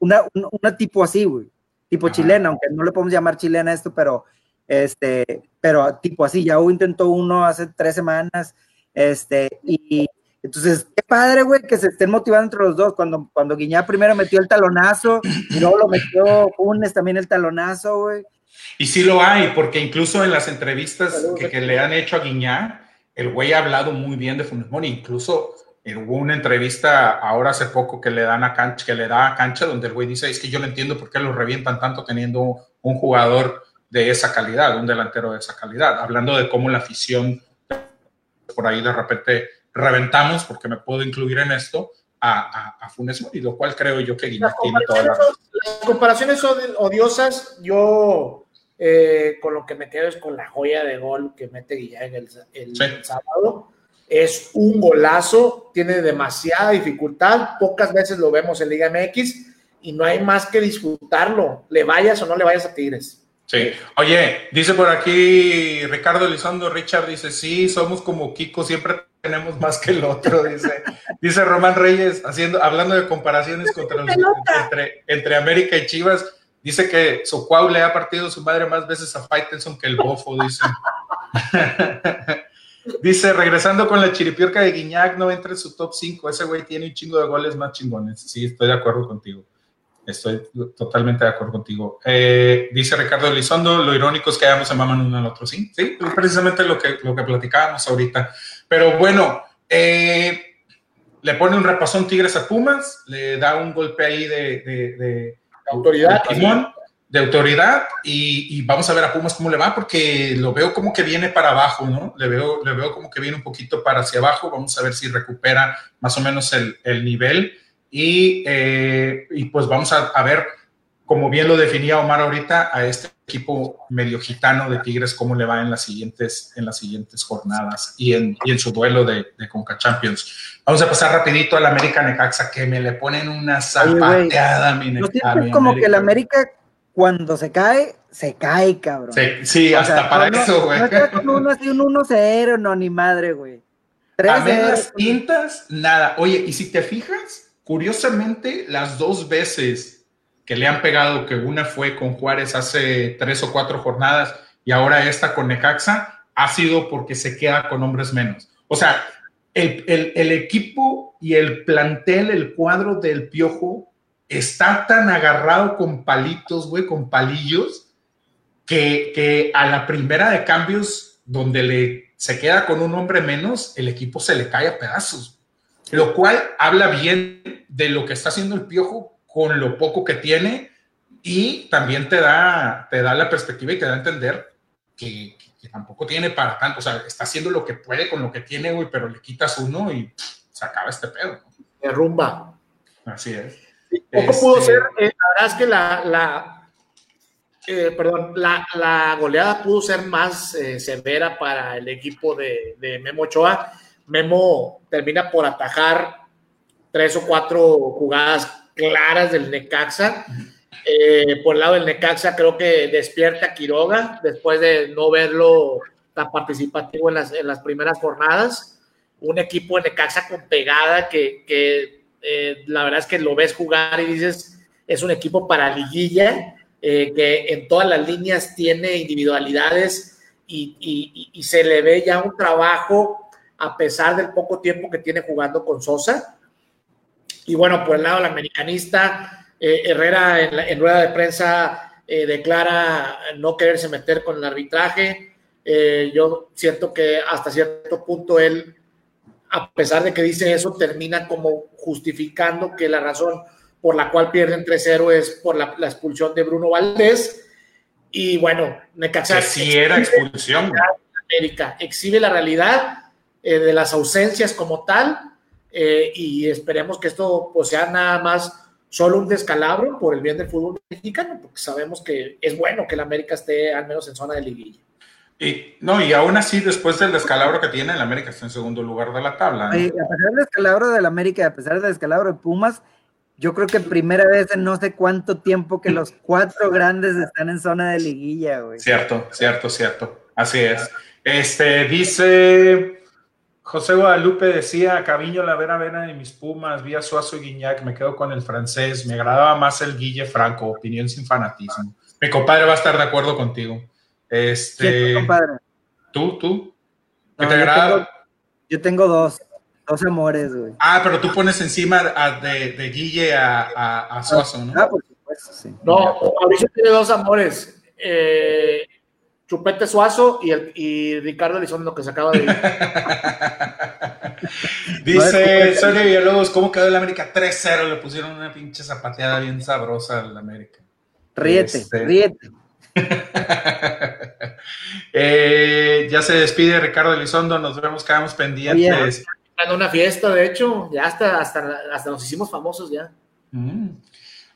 una, una, tipo así, güey, tipo chilena, aunque no le podemos llamar chilena esto, pero este, pero tipo así, ya intentó uno hace tres semanas, este, y, entonces, qué padre, güey, que se estén motivando entre los dos. Cuando, cuando Guiñá primero metió el talonazo, y luego lo metió Funes también el talonazo, güey. Y sí lo hay, porque incluso en las entrevistas que, le han hecho a Guiñá, el güey ha hablado muy bien de Funes Mori. Incluso hubo una entrevista ahora hace poco que le dan a cancha, que le da a cancha, donde el güey dice, es que yo no entiendo por qué lo revientan tanto teniendo un jugador de esa calidad, un delantero de esa calidad. Hablando de cómo la afición por ahí de repente reventamos, porque me puedo incluir en esto, a, a, Funes Mori, lo cual creo yo que Guiñac tiene toda la... Las comparaciones odiosas, yo eh, con lo que me quedo es con la joya de gol que mete Guiñac el, el, sábado. Es un golazo, tiene demasiada dificultad, pocas veces lo vemos en Liga MX y no hay más que disfrutarlo, le vayas o no le vayas a Tigres. Sí. Oye, dice por aquí Ricardo Elizondo, Richard dice, sí, somos como Kiko, siempre tenemos más que el otro, dice, dice Román Reyes, haciendo, hablando de comparaciones contra entre, entre América y Chivas, dice que Socuau le ha partido su madre más veces a Faitelson que el bofo, dice. dice, regresando con la chiripiorca de Guiñac, no entra en su top 5, ese güey tiene un chingo de goles más chingones. Sí, estoy de acuerdo contigo. Estoy totalmente de acuerdo contigo. Eh, dice Ricardo Elizondo, lo irónico es que hayamos se maman uno al otro. Sí, sí, precisamente lo que, lo que platicábamos ahorita. Pero bueno, eh, le pone un repasón Tigres a Pumas, le da un golpe ahí de, autoridad. De, autoridad y, vamos a ver a Pumas cómo le va porque lo veo como que viene para abajo, ¿no? Le veo, le veo como que viene un poquito para hacia abajo. Vamos a ver si recupera más o menos el, el nivel y, eh, y pues vamos a, a ver como bien lo definía Omar ahorita, a este equipo medio gitano de Tigres, cómo le va en las siguientes, en las siguientes jornadas y en, y en su duelo de, de, Conca Champions. Vamos a pasar rapidito al América Necaxa, que me le ponen una zapateada, mi Necaxa. como que el América, cuando se cae, se cae, cabrón. Sí, sí hasta para eso, güey. No, no así un 1-0, no, ni madre, güey. A menos tintas, nada. Oye, y si te fijas, curiosamente, las dos veces que le han pegado, que una fue con Juárez hace tres o cuatro jornadas y ahora esta con Necaxa, ha sido porque se queda con hombres menos. O sea, el, el, equipo y el plantel, el cuadro del Piojo, está tan agarrado con palitos, güey, con palillos, que, que a la primera de cambios, donde le se queda con un hombre menos, el equipo se le cae a pedazos. Lo cual habla bien de lo que está haciendo el Piojo con lo poco que tiene y también te da, te da la perspectiva y te da a entender que, tampoco tiene para tanto. O sea, está haciendo lo que puede con lo que tiene, güey, pero le quitas uno y se acaba este pedo. Derrumba. Así es. Poco pudo este ser, eh, la verdad es que la, la eh, perdón, la, la, goleada pudo ser más eh, severa para el equipo de, de, Memo Ochoa. Memo termina por atajar tres o cuatro jugadas claras del Necaxa. por el lado del Necaxa creo que despierta Quiroga después de no verlo tan participativo en las, en las primeras jornadas. Un equipo de Necaxa con pegada que, que eh, la verdad es que lo ves jugar y dices, es un equipo para liguilla, eh, que en todas las líneas tiene individualidades y, se le ve ya un trabajo a pesar del poco tiempo que tiene jugando con Sosa. Y bueno, por el lado del americanista, eh, Herrera en, rueda de prensa declara no quererse meter con el arbitraje. yo siento que hasta cierto punto él a pesar de que dice eso, termina como justificando que la razón por la cual pierden 3-0 es por la, expulsión de Bruno Valdés. Y bueno, Necaxa. si era expulsión. América exhibe la realidad eh, de las ausencias como tal. Eh, y esperemos que esto pues, sea nada más solo un descalabro por el bien del fútbol mexicano, porque sabemos que es bueno que el América esté al menos en zona de liguilla. Y, no, y aún así, después del descalabro que tiene, el América está en segundo lugar de la tabla. a pesar del descalabro del América y a pesar del descalabro de Pumas, yo creo que primera vez en no sé cuánto tiempo que los cuatro grandes están en zona de liguilla, güey. Cierto, cierto, cierto. Así es. Este, dice José Guadalupe, decía, Caviño, la vera vera de mis Pumas, vía Suazo y Guiñac, me quedo con el francés, me agradaba más el Guille Franco, opinión sin fanatismo. Mi compadre va a estar de acuerdo contigo. Este, compadre? ¿Tú, tú? ¿Qué te agrada? yo tengo dos, dos amores, güey. Ah, pero tú pones encima de, de Guille a, a, a Suazo, ¿no? Ah, por supuesto, sí. No, Mauricio tiene dos amores. Eh, Chupete Suazo y, el, y Ricardo Elizondo, que se acaba de ir. Dice Sonia Villalobos, ¿cómo quedó el América 3-0? Le pusieron una pinche zapateada bien sabrosa al América. Ríete, este, ríete. Eh, ya se despide Ricardo Elizondo, nos vemos, quedamos pendientes. En una fiesta, de hecho, ya hasta, hasta, hasta nos hicimos famosos ya. Mm.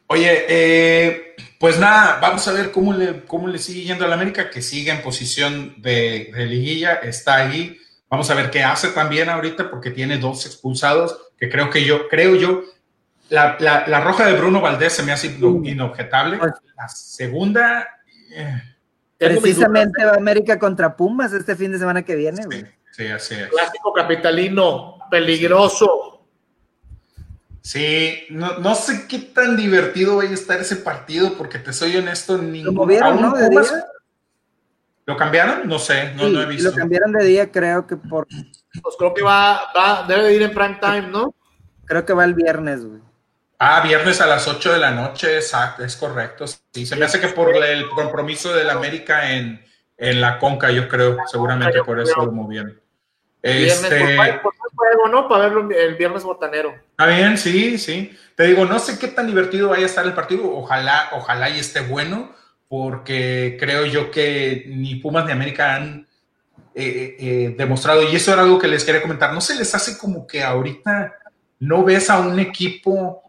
Oye, eh, pues nada, vamos a ver cómo le, cómo le sigue yendo al América, que sigue en posición de, liguilla, está ahí. Vamos a ver qué hace también ahorita, porque tiene dos expulsados, que creo que yo, creo yo, la, la roja de Bruno Valdés se me hace inobjetable. La segunda, Precisamente va América contra Pumas este fin de semana que viene, Sí, así es. Clásico capitalino, peligroso. Sí, no, sé qué tan divertido vaya a estar ese partido, porque te soy honesto, ningún... Lo movieron, ¿no? De día. ¿Lo cambiaron? No sé, no, no he visto. Lo cambiaron de día, creo que por. Pues creo que va, va, debe ir en prime time, ¿no? Creo que va el viernes, güey. Ah, viernes a las 8 de la noche, exacto, es correcto. Sí, se me hace que por el compromiso del América en, la Conca, yo creo, seguramente por eso lo movieron. Este... Viernes, por, juego, ¿no? Para verlo el viernes botanero. Está bien, sí, sí. Te digo, no sé qué tan divertido vaya a estar el partido. Ojalá, ojalá y esté bueno, porque creo yo que ni Pumas ni América han eh, eh, eh, demostrado, y eso era algo que les quería comentar, ¿no se les hace como que ahorita no ves a un equipo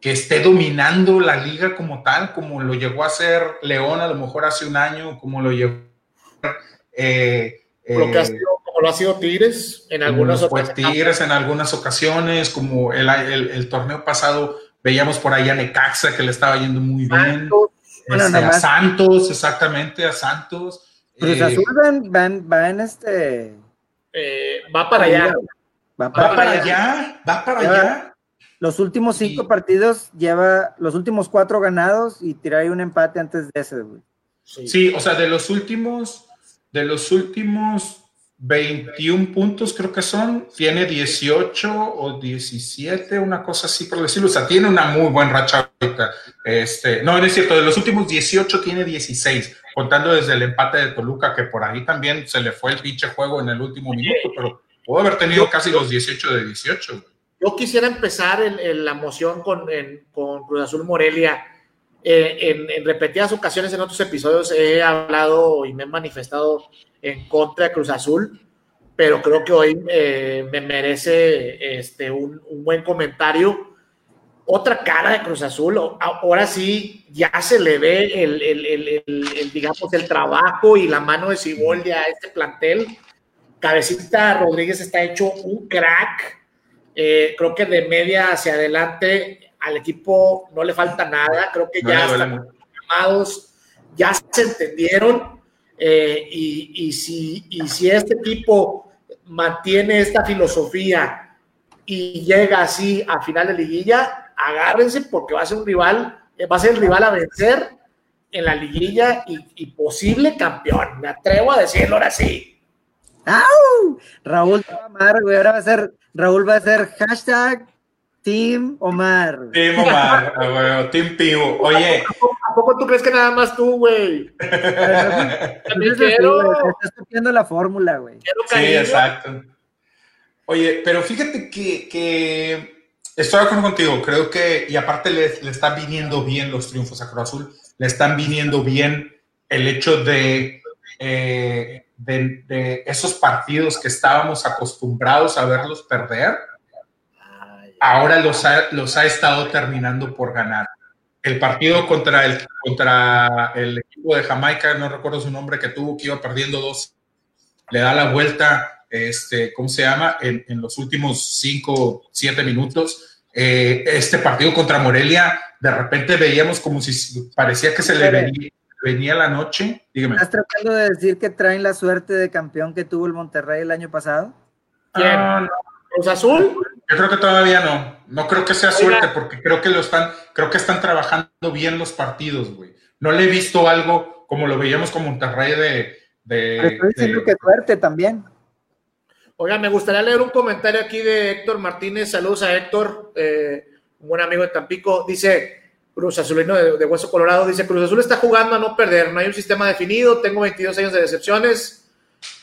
que esté dominando la liga como tal, como lo llegó a hacer León a lo mejor hace un año, como lo llegó eh, lo que ha sido, como lo ha sido Tigres en algunas ocasiones. Tigres en algunas ocasiones, como el, el, torneo pasado veíamos por ahí a Necaxa que le estaba yendo muy bien. Este, a Santos, exactamente, a Santos. Cruz eh, Azul va, en este. Eh, va para allá. Va para, allá. Va para allá. Los últimos cinco partidos lleva los últimos cuatro ganados y tirar un empate antes de ese, güey. Sí. o sea, de los últimos, de los últimos 21 puntos, creo que son. Tiene 18 o 17, una cosa así por decirlo. O sea, tiene una muy buena racha ahorita. Este, no, no es cierto, de los últimos 18 tiene 16, contando desde el empate de Toluca, que por ahí también se le fue el pinche juego en el último minuto, pero pudo haber tenido casi los 18 de 18. Yo quisiera empezar en, la moción con, con Cruz Azul Morelia. Eh, en, repetidas ocasiones en otros episodios he hablado y me he manifestado en contra de Cruz Azul, pero creo que hoy eh, me merece este, un, buen comentario. Otra cara de Cruz Azul, ahora sí ya se le ve el, digamos, el trabajo y la mano de Ciboldi a este plantel. Cabecita Rodríguez está hecho un crack. Eh, creo que de media hacia adelante al equipo no le falta nada. Creo que ya están llamados, ya se entendieron eh, y, si, si este equipo mantiene esta filosofía y llega así a final de liguilla, agárrense porque va a ser un rival, eh, va a ser el rival a vencer en la liguilla y, posible campeón. Me atrevo a decirlo ahora sí. Raúl va a amar, güey. Ahora va a ser, Raúl va a ser hashtag Team Omar. Team Omar, güey, Team Pivo. Oye. ¿A poco, tú crees que nada más tú, güey? También quiero. Estás copiando la fórmula, güey. Sí, exacto. Oye, pero fíjate que, que, estoy de acuerdo contigo. Creo que, y aparte le, le están viniendo bien los triunfos a Cruz Azul. Le están viniendo bien el hecho de, eh, de, de esos partidos que estábamos acostumbrados a verlos perder ahora los ha, los ha estado terminando por ganar. El partido contra el, contra el equipo de Jamaica, no recuerdo su nombre, que tuvo, que iba perdiendo dos, le da la vuelta, este, ¿cómo se llama? En, los últimos cinco, siete minutos. Eh, este partido contra Morelia, de repente veíamos como si parecía que se le venía, venía la noche. Dígame. ¿Estás tratando de decir que traen la suerte de campeón que tuvo el Monterrey el año pasado? ¿Quién? ¿Los Azul? Yo creo que todavía no. No creo que sea suerte porque creo que lo están, creo que están trabajando bien los partidos, güey. No le he visto algo como lo veíamos con Monterrey de. de estoy diciendo que suerte también. Oiga, me gustaría leer un comentario aquí de Héctor Martínez. Saludos a Héctor, eh, un buen amigo de Tampico. Dice Cruz Azulino de, de, Hueso Colorado. Dice: Cruz Azul está jugando a no perder. No hay un sistema definido. Tengo 22 años de decepciones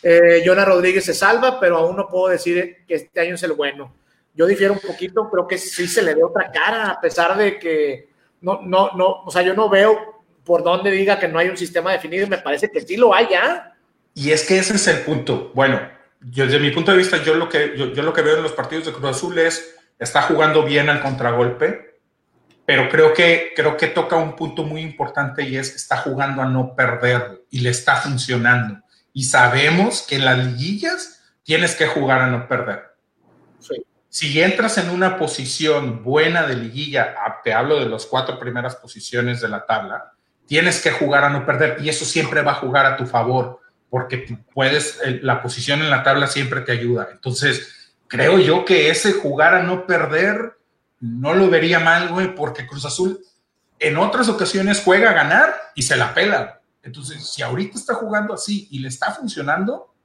eh, Jonah Rodríguez se salva, pero aún no puedo decir que este año es el bueno. Yo difiero un poquito, creo que sí se le ve otra cara, a pesar de que no, no, no, o sea, yo no veo por dónde diga que no hay un sistema definido, me parece que sí lo hay ya. Y es que ese es el punto. Bueno, yo, desde mi punto de vista, yo lo que, yo, yo lo que veo en los partidos de Cruz Azul es, está jugando bien al contragolpe, pero creo que, creo que toca un punto muy importante y es que está jugando a no perder y le está funcionando y sabemos que en las liguillas tienes que jugar a no perder. Si entras en una posición buena de liguilla, ah, te hablo de las cuatro primeras posiciones de la tabla, tienes que jugar a no perder y eso siempre va a jugar a tu favor porque puedes, la posición en la tabla siempre te ayuda. Entonces, creo yo que ese jugar a no perder no lo vería mal, güey, porque Cruz Azul en otras ocasiones juega a ganar y se la pela. Entonces, si ahorita está jugando así y le está funcionando,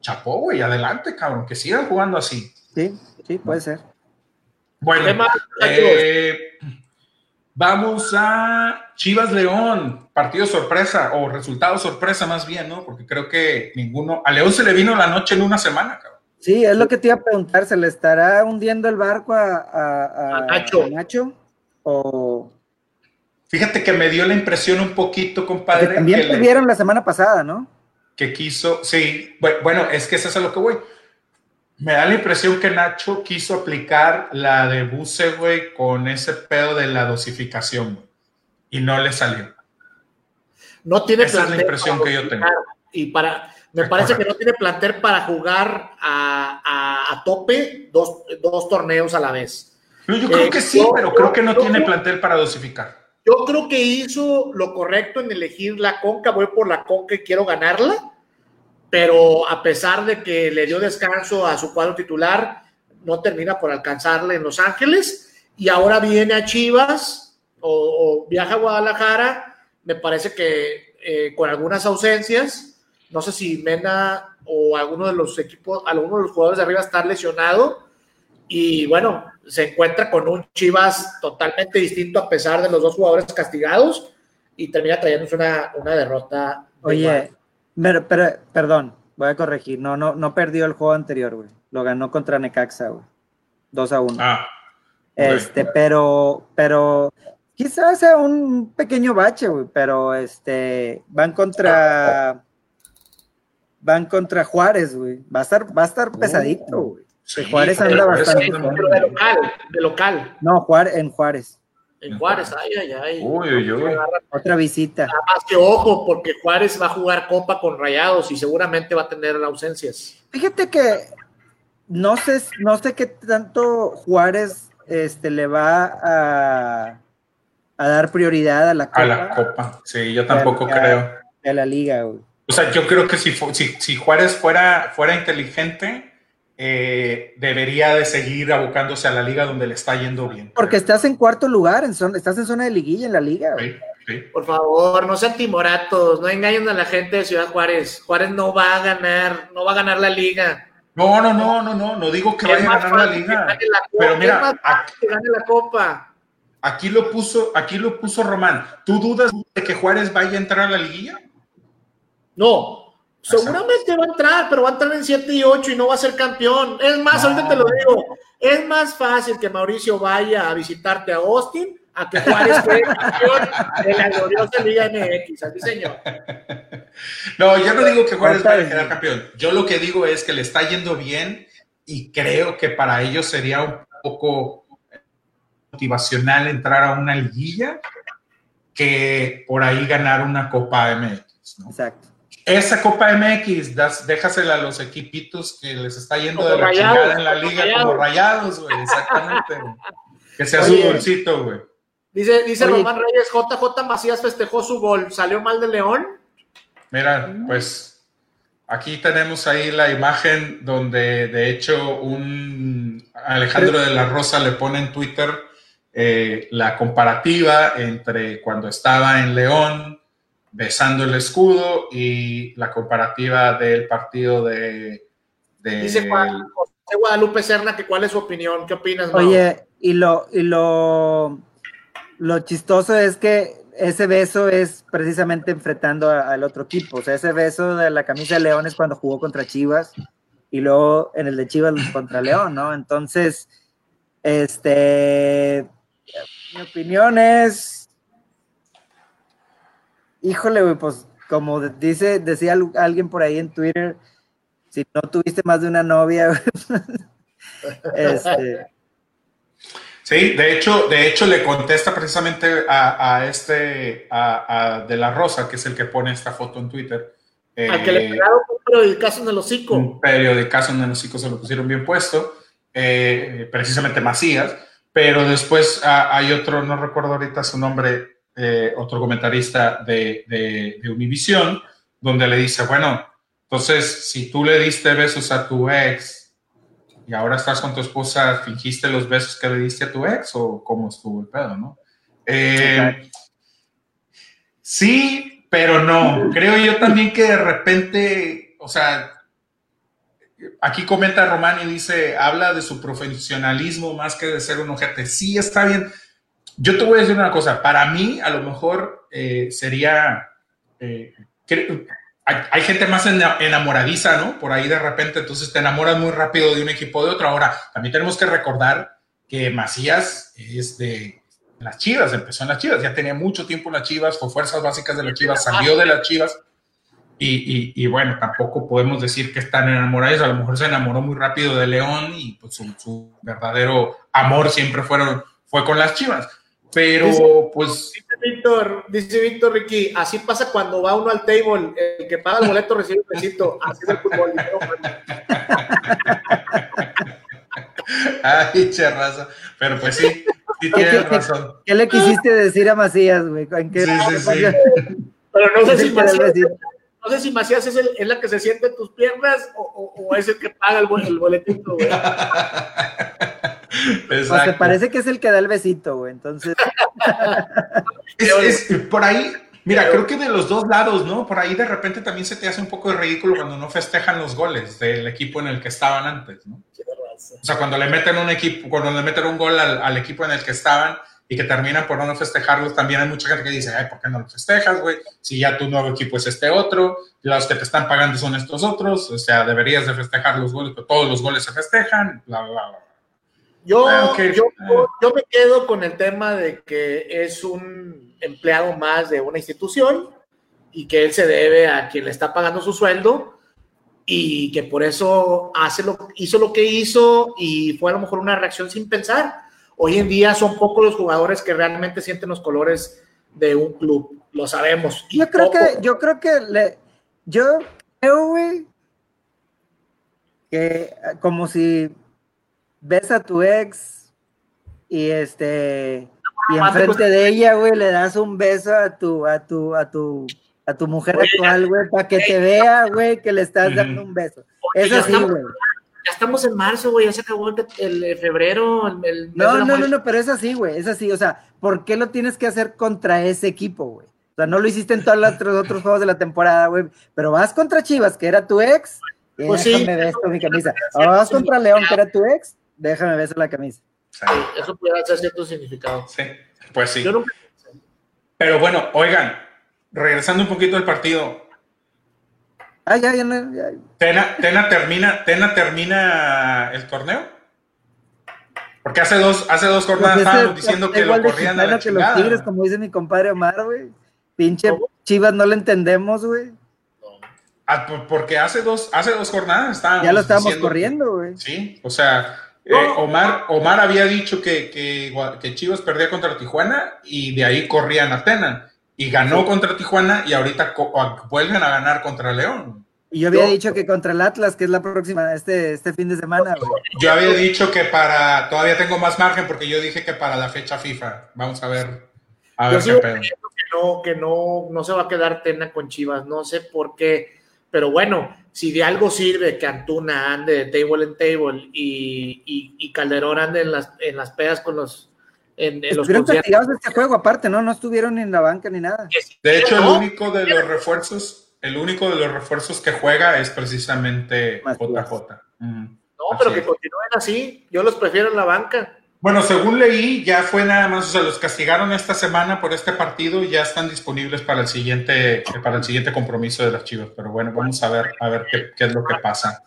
chapó, güey, adelante, cabrón, que sigan jugando así. Sí, sí, puede ser. Bueno, eh, vamos a Chivas León, partido sorpresa o resultado sorpresa más bien, ¿no? Porque creo que ninguno, a León se le vino la noche en una semana, cabrón. Sí, es lo que te iba a preguntar, ¿se le estará hundiendo el barco a, a, Nacho. a Nacho? ¿O Fíjate que me dio la impresión un poquito, compadre. Que también perdieron la semana pasada, ¿no? Que quiso, sí, bueno, es que eso es a lo que voy. Me da la impresión que Nacho quiso aplicar la de Buse, güey, con ese pedo de la dosificación, y no le salió. No tiene Esa es la impresión que yo tengo. Y para, me parece que no tiene plantel para jugar a, tope dos, torneos a la vez. yo creo que sí, pero creo que no tiene plantel para dosificar. Yo creo que hizo lo correcto en elegir la Conca, voy por la Conca y quiero ganarla, pero a pesar de que le dio descanso a su cuadro titular, no termina por alcanzarle en Los Ángeles y ahora viene a Chivas o, viaja a Guadalajara, me parece que eh, con algunas ausencias, no sé si Mena o alguno de los equipos, alguno de los jugadores de arriba está lesionado. Y bueno, se encuentra con un Chivas totalmente distinto a pesar de los dos jugadores castigados y termina trayéndose una, una derrota. Oye, pero, perdón, voy a corregir. No, no, no perdió el juego anterior, güey. Lo ganó contra Necaxa, güey. 2 a 1. Ah. Este, pero, pero quizás sea un pequeño bache, güey, pero este, van contra, van contra Juárez, güey. Va a estar, va a estar pesadito, güey. Juárez anda bastante. De local, de local. No, Juárez, en Juárez. En Juárez, ay, ay, ay. Uy, uy, uy. Otra visita. Nada más que ojo, porque Juárez va a jugar Copa con Rayados y seguramente va a tener ausencias. Fíjate que no sé, no sé qué tanto Juárez este, le va a, a dar prioridad a la Copa. A la Copa, sí, yo tampoco creo. A la Liga, güey. O sea, yo creo que si, si, si Juárez fuera, fuera inteligente, eh, debería de seguir abocándose a la liga donde le está yendo bien. Porque estás en cuarto lugar, en estás en zona de liguilla en la liga. Por favor, no sean timoratos, no engañen a la gente de Ciudad Juárez. Juárez no va a ganar, no va a ganar la liga. No, no, no, no, no, no digo que vaya a ganar la liga. pero mira, que gane la copa. Aquí lo puso, aquí lo puso Román. ¿Tú dudas de que Juárez vaya a entrar a la liguilla? No, Seguramente va a entrar, pero va a entrar en 7 y 8 y no va a ser campeón. Es más, ahorita te lo digo, es más fácil que Mauricio vaya a visitarte a Austin a que Juárez fue campeón de la gloriosa Liga MX. Así, señor. No, yo no digo que Juárez vaya a quedar campeón. Yo lo que digo es que le está yendo bien y creo que para ellos sería un poco motivacional entrar a una liguilla que por ahí ganar una Copa MX. Exacto. Esa Copa MX, das, déjasela a los equipitos que les está yendo de la chingada en la liga como rayados, güey, exactamente. que sea su bolsito, güey. Dice, dice Román Reyes, JJ Macías festejó su gol, ¿salió mal de León? Mira, pues aquí tenemos ahí la imagen donde de hecho un Alejandro de la Rosa le pone en Twitter eh, la comparativa entre cuando estaba en León besando el escudo y la comparativa del partido de... Dice Juan, José Guadalupe Serna que cuál es su opinión, ¿qué opinas? Oye, y lo, y lo, lo chistoso es que ese beso es precisamente enfrentando al otro equipo, o sea, ese beso de la camisa de León es cuando jugó contra Chivas y luego en el de Chivas contra León, ¿no? Entonces, este, mi opinión es Híjole, güey, pues como dice, decía alguien por ahí en Twitter, si no tuviste más de una novia, este... Sí, de hecho, de hecho le contesta precisamente a, este, a, De La Rosa, que es el que pone esta foto en Twitter. a que le eh, pegaron un periodicazo en el hocico. Un periodicazo en el hocico se lo pusieron bien puesto, eh, precisamente Macías, pero después ah, hay otro, no recuerdo ahorita su nombre, eh, otro comentarista de, de, Univisión, donde le dice, bueno, entonces, si tú le diste besos a tu ex y ahora estás con tu esposa, ¿fingiste los besos que le diste a tu ex o cómo estuvo el pedo, no? Eh, sí, pero no. Creo yo también que de repente, o sea, aquí comenta Román y dice, habla de su profesionalismo más que de ser un ojete. Sí, está bien, yo te voy a decir una cosa, para mí a lo mejor eh, sería, eh, hay, gente más enamoradiza, ¿no? Por ahí de repente, entonces te enamoras muy rápido de un equipo de otro. Ahora, también tenemos que recordar que Macías es de las Chivas, empezó en las Chivas, ya tenía mucho tiempo en las Chivas, fue fuerzas básicas de las Chivas, salió de las Chivas. Y, y, bueno, tampoco podemos decir que están enamorados, a lo mejor se enamoró muy rápido de León y pues su, su verdadero amor siempre fueron, fue con las Chivas. Pero, pues. Dice Víctor, dice Víctor Ricky, así pasa cuando va uno al table, el que paga el boleto recibe un besito. Así es el fútbol. Ay, charrazo. Pero pues sí, sí tienes razón. ¿Qué le quisiste decir a Macías, güey? ¿En qué sí, sí, sí. Pero no sé si Macías, no sé si Macías es, el, es la que se siente en tus piernas o, o, es el que paga el, el boletito, güey. Pues te parece que es el que da el besito, güey. Entonces. es, por ahí, Mira, creo que de los dos lados, ¿no? Por ahí de repente también se te hace un poco de ridículo cuando no festejan los goles del equipo en el que estaban antes, ¿no? O sea, cuando le meten un equipo, cuando le meten un gol al, equipo en el que estaban y que terminan por no festejarlos, también hay mucha gente que dice, ay, ¿por qué no lo festejas, güey? Si ya tu nuevo equipo es este otro, los que te están pagando son estos otros, o sea, deberías de festejar los goles, pero todos los goles se festejan, bla, bla, bla. Yo, ah, yo, yo, me quedo con el tema de que es un empleado más de una institución y que él se debe a quien le está pagando su sueldo y que por eso hace lo, hizo lo que hizo y fue a lo mejor una reacción sin pensar. Hoy en día son pocos los jugadores que realmente sienten los colores de un club, lo sabemos. Yo creo que, yo creo que le, yo creo, güey, que como si ves a tu ex y este y enfrente de ella, güey, le das un beso a tu a tu a tu a tu mujer actual, güey, para que te vea, güey, que le estás dando un beso. Es así, güey. Ya estamos en marzo, güey, ya se acabó el, febrero. El, no, no, no, no, pero es así, güey, es así. O sea, ¿por qué lo tienes que hacer contra ese equipo, güey? O sea, no lo hiciste en todos los otros juegos de la temporada, güey, pero vas contra Chivas, que era tu ex, pues déjame ver esto mi camisa. vas contra León, que era tu ex, déjame ver la camisa. eso puede ser cierto significado. Sí, pues sí. Pero bueno, oigan, regresando un poquito al partido. Ah, ya, ya, Tena, Tena, termina, Tena termina el torneo. Porque hace dos, hace dos jornadas estábamos diciendo que lo corrían a la que los Tigres, como dice mi compadre Omar, güey. Pinche Chivas no lo entendemos, güey. Ah, porque hace dos, hace dos jornadas estábamos. Ya lo estábamos corriendo, güey. Sí, o sea, eh, Omar, Omar había dicho que, que, que, Chivas perdía contra Tijuana y de ahí corrían a Tena y ganó contra Tijuana y ahorita vuelven a ganar contra León. Y yo había dicho que contra el Atlas, que es la próxima, este, este fin de semana. Yo había dicho que para, todavía tengo más margen porque yo dije que para la fecha FIFA. Vamos a ver, a ver qué pedo. Que no, que no, no se va a quedar Tena con Chivas, no sé por qué, pero bueno, si de algo sirve que Antuna ande de table en table y, y, y Calderón ande en las, en las pedas con los en, Estuvieron retirados de este juego aparte, ¿no? No estuvieron en la banca ni nada. De hecho, el único de los refuerzos, el único de los refuerzos que juega es precisamente JJ. No, pero que continúen así. Yo los prefiero en la banca. Bueno, según leí, ya fue nada más, o sea, los castigaron esta semana por este partido y ya están disponibles para el siguiente, para el siguiente compromiso de las Chivas. Pero bueno, vamos a ver, a ver qué, qué es lo que pasa.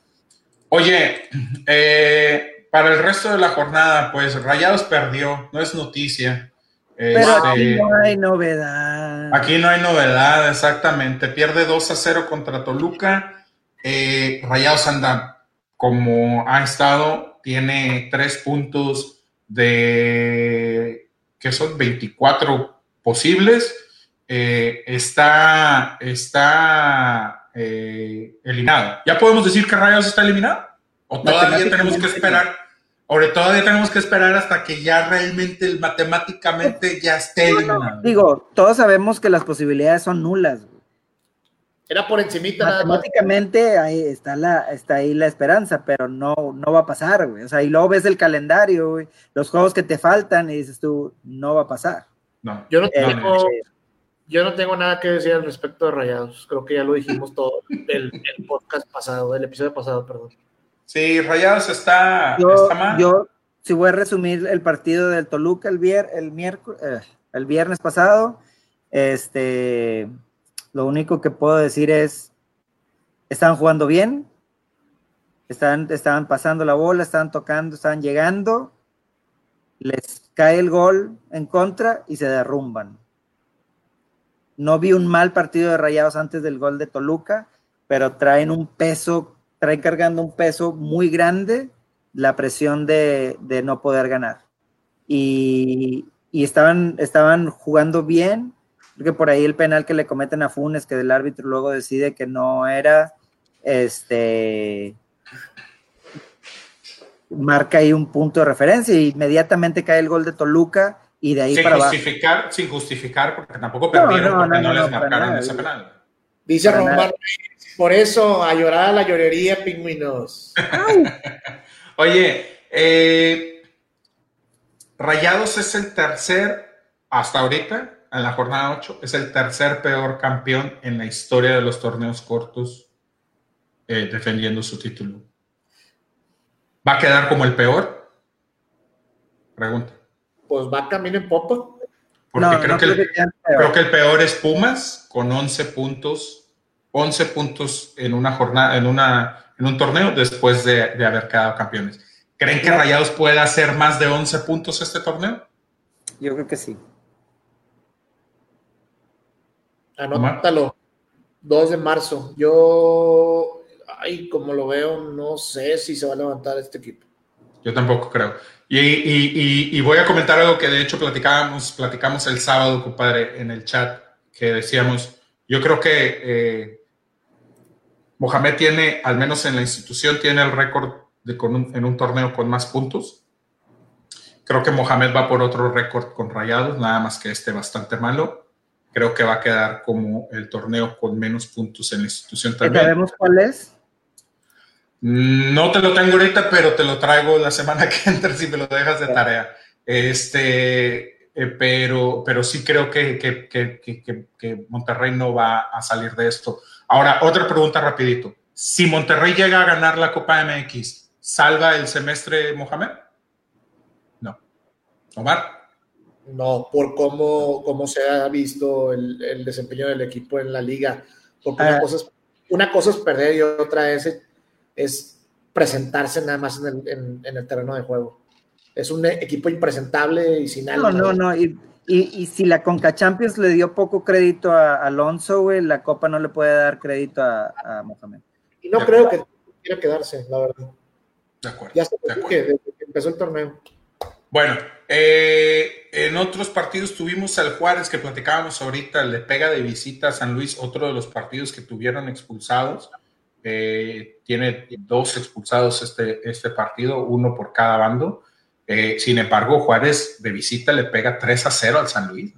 Oye, eh, para el resto de la jornada, pues Rayados perdió, no es noticia. Pero aquí este, no hay novedad. Aquí no hay novedad, exactamente. Pierde 2 a 0 contra Toluca. Eh, Rayados anda como ha estado, tiene 3 puntos de que son 24 posibles. Eh, está está eh, eliminado. ¿Ya podemos decir que Rayados está eliminado? ¿O todavía tenemos que esperar? Ahora todavía tenemos que esperar hasta que ya realmente matemáticamente ya esté Digo, todos sabemos que las posibilidades son nulas. Era por encimita. Matemáticamente ahí está la, está ahí la esperanza, pero no, no va a pasar, güey. O sea, y luego ves el calendario, güey, los juegos que te faltan y dices tú, no va a pasar. No. Yo no tengo, yo no tengo nada que decir al respecto de Rayados. Creo que ya lo dijimos todo el, el podcast pasado, el episodio pasado, perdón. Sí, Rayados está, yo, mal. Yo, si voy a resumir el partido del Toluca el, vier, el, miércoles, eh, el viernes pasado, este, lo único que puedo decir es, estaban jugando bien, estaban, estaban pasando la bola, estaban tocando, estaban llegando, les cae el gol en contra y se derrumban. No vi un mal partido de Rayados antes del gol de Toluca, pero traen un peso trae cargando un peso muy grande la presión de, no poder ganar. Y, estaban, estaban jugando bien, porque por ahí el penal que le cometen a Funes, que el árbitro luego decide que no era, este, marca ahí un punto de referencia y inmediatamente cae el gol de Toluca y de ahí sin para justificar, Sin justificar, porque tampoco perdieron porque no, les marcaron ese penal. Dice Román por eso, a llorar a la llorería, pingüinos. Oye, eh, Rayados es el tercer, hasta ahorita, en la jornada 8 es el tercer peor campeón en la historia de los torneos cortos eh, defendiendo su título. ¿Va a quedar como el peor? Pregunta. Pues va camino en popa. Porque creo, que el, creo, que el, peor es Pumas con 11 puntos, 11 puntos en una jornada, en, una, en un torneo después de, de haber quedado campeones. ¿Creen que Rayados pueda hacer más de 11 puntos este torneo? Yo creo que sí. Anótalo. 2 de marzo. Yo, ay, como lo veo, no sé si se va a levantar este equipo. Yo tampoco creo. Y, voy a comentar algo que de hecho platicábamos, platicamos el sábado, compadre, en el chat, que decíamos, yo creo que eh, Mohamed tiene, al menos en la institución, tiene el récord de en un torneo con más puntos. Creo que Mohamed va por otro récord con Rayados, nada más que este bastante malo. Creo que va a quedar como el torneo con menos puntos en la institución también. ¿Sabemos cuál es? No te lo tengo ahorita, pero te lo traigo la semana que entra si me lo dejas de tarea. Este, eh, pero, pero sí creo que, que, que, que, Monterrey no va a salir de esto. Ahora, otra pregunta rapidito. Si Monterrey llega a ganar la Copa MX, ¿salva el semestre Mohamed? No. Omar. No, por cómo, cómo se ha visto el, el desempeño del equipo en la liga. Porque una, ah. cosa es, una cosa es perder y otra es es presentarse nada más en el, terreno de juego. Es un equipo impresentable y sin algo. No, no, no. Y, y, si la Conca Champions le dio poco crédito a Alonso, güey, la Copa no le puede dar crédito a, a Mohamed. Y no creo que quiera quedarse, la verdad. De acuerdo. Ya se desde que empezó el torneo. Bueno, eh, en otros partidos tuvimos al Juárez que platicábamos ahorita, le pega de visita a San Luis, otro de los partidos que tuvieron expulsados. Eh, tiene dos expulsados este, este partido, uno por cada bando. Eh, sin embargo, Juárez de visita le pega 3 a 0 al San Luis.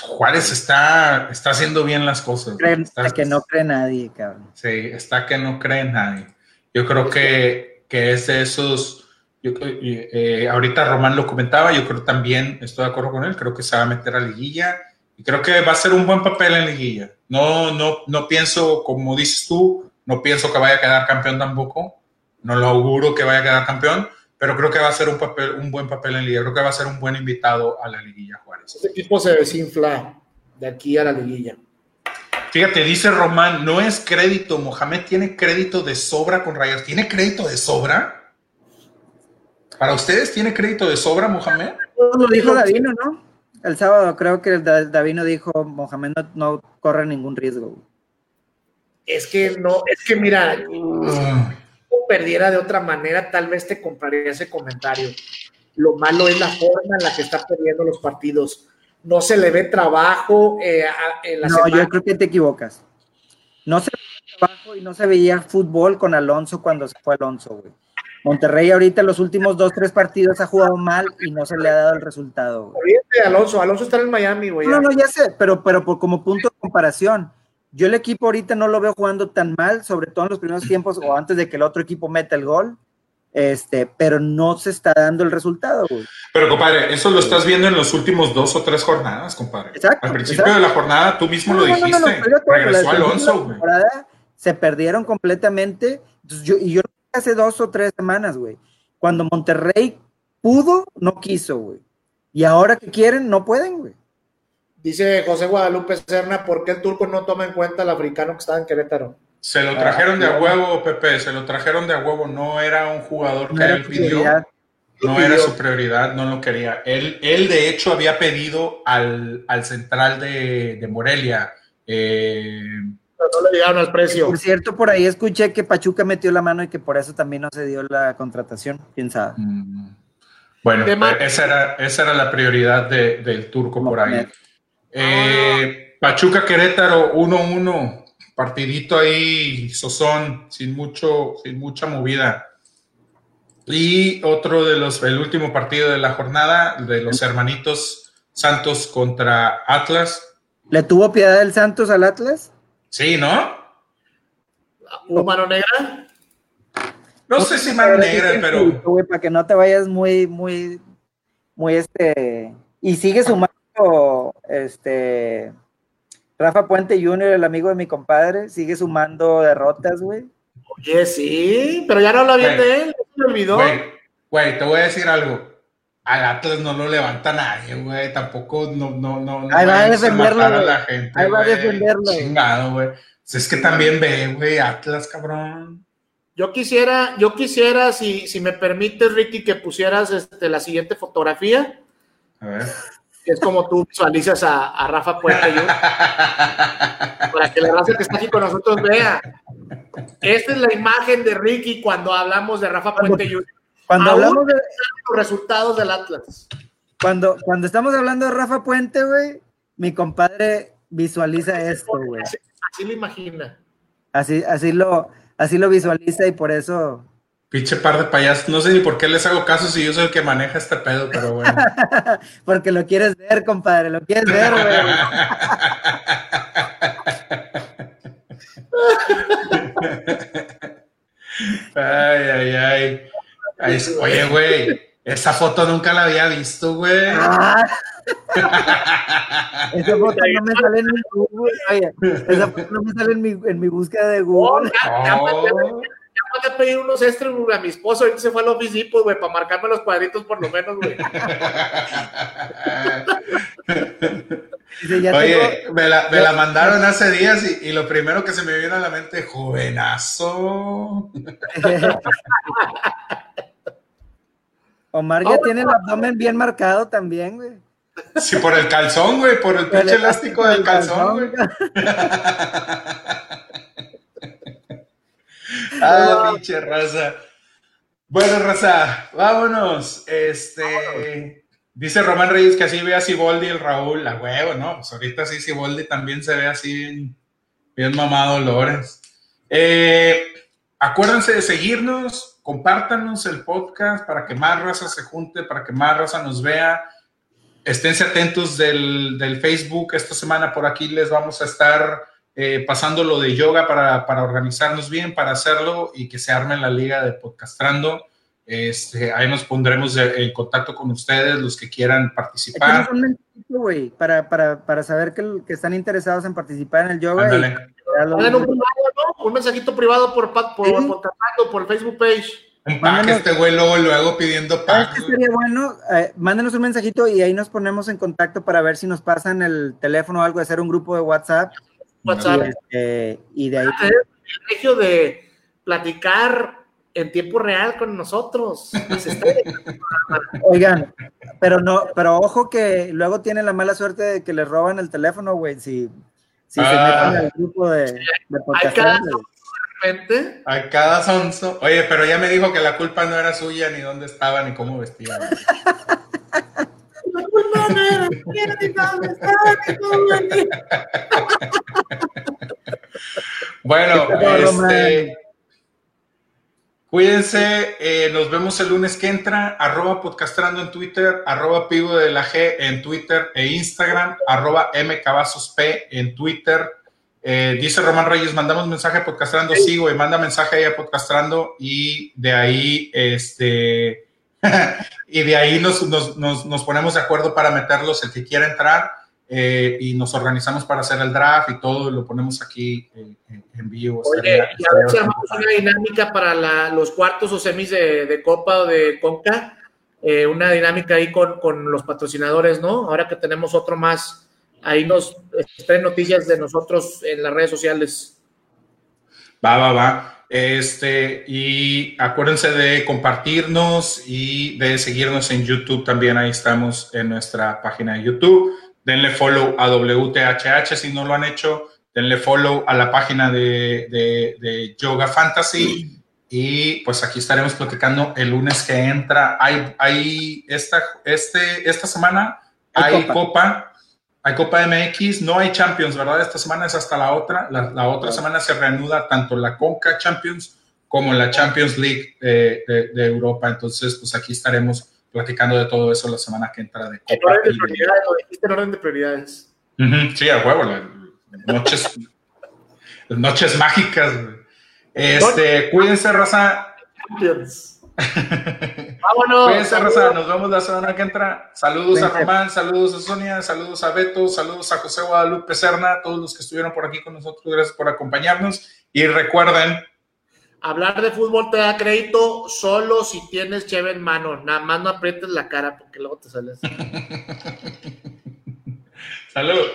Juárez está, está haciendo bien las cosas. está, que no cree nadie, cabrón. Sí, está que no cree nadie. Yo creo que, que es de esos. Eh, ahorita Román lo comentaba, yo creo también, estoy de acuerdo con él, creo que se va a meter a liguilla y creo que va a ser un buen papel en liguilla. No, no, no pienso, como dices tú, no pienso que vaya a quedar campeón tampoco. No lo auguro que vaya a quedar campeón, pero creo que va a ser un, papel, un buen papel en liguilla. Creo que va a ser un buen invitado a la liguilla Juárez. Este equipo se desinfla de aquí a la liguilla. Fíjate, dice Román, no es crédito. Mohamed tiene crédito de sobra con Rayos. ¿Tiene crédito de sobra? ¿Para ustedes tiene crédito de sobra, Mohamed? Lo dijo Davino, ¿no? El sábado creo que Davino dijo, Mohamed no, corre ningún riesgo. Es que no, es que mira, si perdiera de otra manera, tal vez te compraría ese comentario. Lo malo es la forma en la que está perdiendo los partidos. No se le ve trabajo eh, en la No, yo creo que te equivocas. No se ve trabajo y no se veía fútbol con Alonso cuando se fue Alonso, güey. Monterrey ahorita los últimos dos, tres partidos ha jugado mal y no se le ha dado el resultado. Alonso, Alonso está en Miami, güey. No, no, ya sé, pero, pero por, como punto de comparación, yo el equipo ahorita no lo veo jugando tan mal, sobre todo en los primeros tiempos o antes de que el otro equipo meta el gol. Este, pero no se está dando el resultado, güey. Pero, compadre, eso lo estás viendo en los últimos dos o tres jornadas, compadre. Exacto, Al principio de la jornada, tú mismo lo dijiste. Regresó Alonso, güey. Se perdieron completamente. yo, y yo hace dos o tres semanas, güey. Cuando Monterrey pudo, no quiso, güey. Y ahora que quieren, no pueden, güey. Dice José Guadalupe Serna, ¿por qué el turco no toma en cuenta al africano que estaba en Querétaro? Se lo trajeron de a huevo, Pepe, se lo trajeron de a huevo. No era un jugador que él pidió. No era su prioridad, no lo quería. Él, él de hecho, había pedido al, central de, de Morelia, eh, no le llegaron al precio. Por cierto, por ahí escuché que Pachuca metió la mano y que por eso también no se dio la contratación, quién sabe. Mm. Bueno, esa era, esa era la prioridad del turco por ahí. Eh, Pachuca Querétaro 1-1, partidito ahí, sozón, sin, mucho, sin mucha movida. Y otro de los, el último partido de la jornada, de los hermanitos Santos contra Atlas. ¿Le tuvo piedad el Santos al Atlas? Sí, ¿no? ¿Hubo mano negra? No sé si mano negra, pero. para que no te vayas muy, muy, muy este. Y sigue sumando este, Rafa Puente Jr., el amigo de mi compadre, sigue sumando derrotas, güey. Oye, sí, pero ya no habla bien de él, se olvidó. Güey, te voy a decir algo. Al Atlas no lo levanta nadie, güey. Tampoco, no, no, no. Ahí va a defenderlo, güey. Ahí va a defenderlo. Chingado, güey. Es que también ve, güey, Atlas, cabrón. Yo quisiera, yo quisiera, si, si me permites, Ricky, que pusieras este, la siguiente fotografía. A ver. es como tú visualizas a, Rafa Puerta y yo. para que la raza que está aquí con nosotros vea. Esta es la imagen de Ricky cuando hablamos de Rafa Puente Jr. Cuando hablamos de los resultados del Atlas. Cuando, cuando estamos hablando de Rafa Puente, güey, mi compadre visualiza esto, güey. Así, lo imagina. Así, así lo, así lo visualiza y por eso Pinche par de payasos. No sé ni por qué les hago caso si yo soy el que maneja este pedo, pero bueno. Porque lo quieres ver, compadre, lo quieres ver, güey. ay, ay, ay, Oye, güey, esa foto nunca la había visto, güey. Ah. esa foto no me sale en mi Google. Oye, esa foto no me sale en mi, en mi búsqueda de Google. Oh, a pedir unos extras a mi esposo, ahorita se fue al Office Depot, güey, para marcarme los cuadritos por lo menos, güey. Oye, me, la, me la, mandaron hace días y, y, lo primero que se me vino a la mente, jovenazo. Omar ya tiene el abdomen bien marcado también, güey. Sí, por el calzón, güey, por el pinche elástico del calzón, güey. Ah, pinche raza. Bueno, raza, vámonos. Este. Dice Román Reyes que así ve a Siboldi el Raúl, la huevo, ¿no? Pues ahorita sí, Siboldi también se ve así bien, bien mamado, Lores. Eh, acuérdense de seguirnos, compártanos el podcast para que más raza se junte, para que más raza nos vea. Esténse atentos del, del Facebook. Esta semana por aquí les vamos a estar eh, pasando lo de yoga para, para, organizarnos bien, para hacerlo y que se arme la liga de podcastrando. Este, ahí nos pondremos en contacto con ustedes, los que quieran participar. Un para, para, para, saber que, que, están interesados en participar en el yoga. Un, mensajito privado por, por, por, por Facebook page. Un pack este güey luego, luego pidiendo pack. sería bueno, eh, mándenos un mensajito y ahí nos ponemos en contacto para ver si nos pasan el teléfono o algo, de hacer un grupo de WhatsApp WhatsApp. Este, y, de ahí. Ah, el privilegio de platicar en tiempo real con nosotros. Oigan, pero no, pero ojo que luego tienen la mala suerte de que les roban el teléfono, güey, si, si se ah. meten al grupo de, de A cada sonso. Oye, pero ya me dijo que la culpa no era suya, ni dónde estaba, ni cómo vestía. bueno, este, cuídense, eh, nos vemos el lunes que entra, arroba podcastrando en Twitter, arroba pivo de la G en Twitter e Instagram, arroba mcabazosp en Twitter. Eh, dice Román Reyes, mandamos mensaje a podcastrando, sigo y manda mensaje ahí a podcastrando y de ahí, este y de ahí nos, nos, nos, ponemos de acuerdo para meterlos, el que quiera entrar, eh, y nos organizamos para hacer el draft y todo, y lo ponemos aquí eh, en vivo. Oye, y a ver si armamos una dinámica para la, los cuartos o semis de, de Copa o de Conca, eh, una dinámica ahí con, con, los patrocinadores, ¿no? Ahora que tenemos otro más, ahí nos estén noticias de nosotros en las redes sociales. Va, va, va. Este, y acuérdense de compartirnos y de seguirnos en YouTube también. Ahí estamos en nuestra página de YouTube. Denle follow a WTHH si no lo han hecho. Denle follow a la página de, Yoga Fantasy. Y pues aquí estaremos platicando el lunes que entra. Hay, hay esta, este, esta semana hay, copa hay Copa MX, no hay Champions, ¿verdad? Esta semana es hasta la otra. La, otra semana se reanuda tanto la Conca Champions como la Champions League de, Europa. Entonces, pues aquí estaremos platicando de todo eso la semana que entra de. En orden de prioridades, lo dijiste en orden de prioridades. sí, a huevo, las noches, las noches mágicas. Este, cuídense, raza. Vámonos. Cuídense, Rosa. Nos vemos la semana que entra. Saludos a Román, saludos a Sonia, saludos a Beto, saludos a José Guadalupe Serna, todos los que estuvieron por aquí con nosotros. Gracias por acompañarnos. Y recuerden. Hablar de fútbol te da crédito solo si tienes cheve en mano. Nada más no aprietes la cara porque luego te sales. Salud.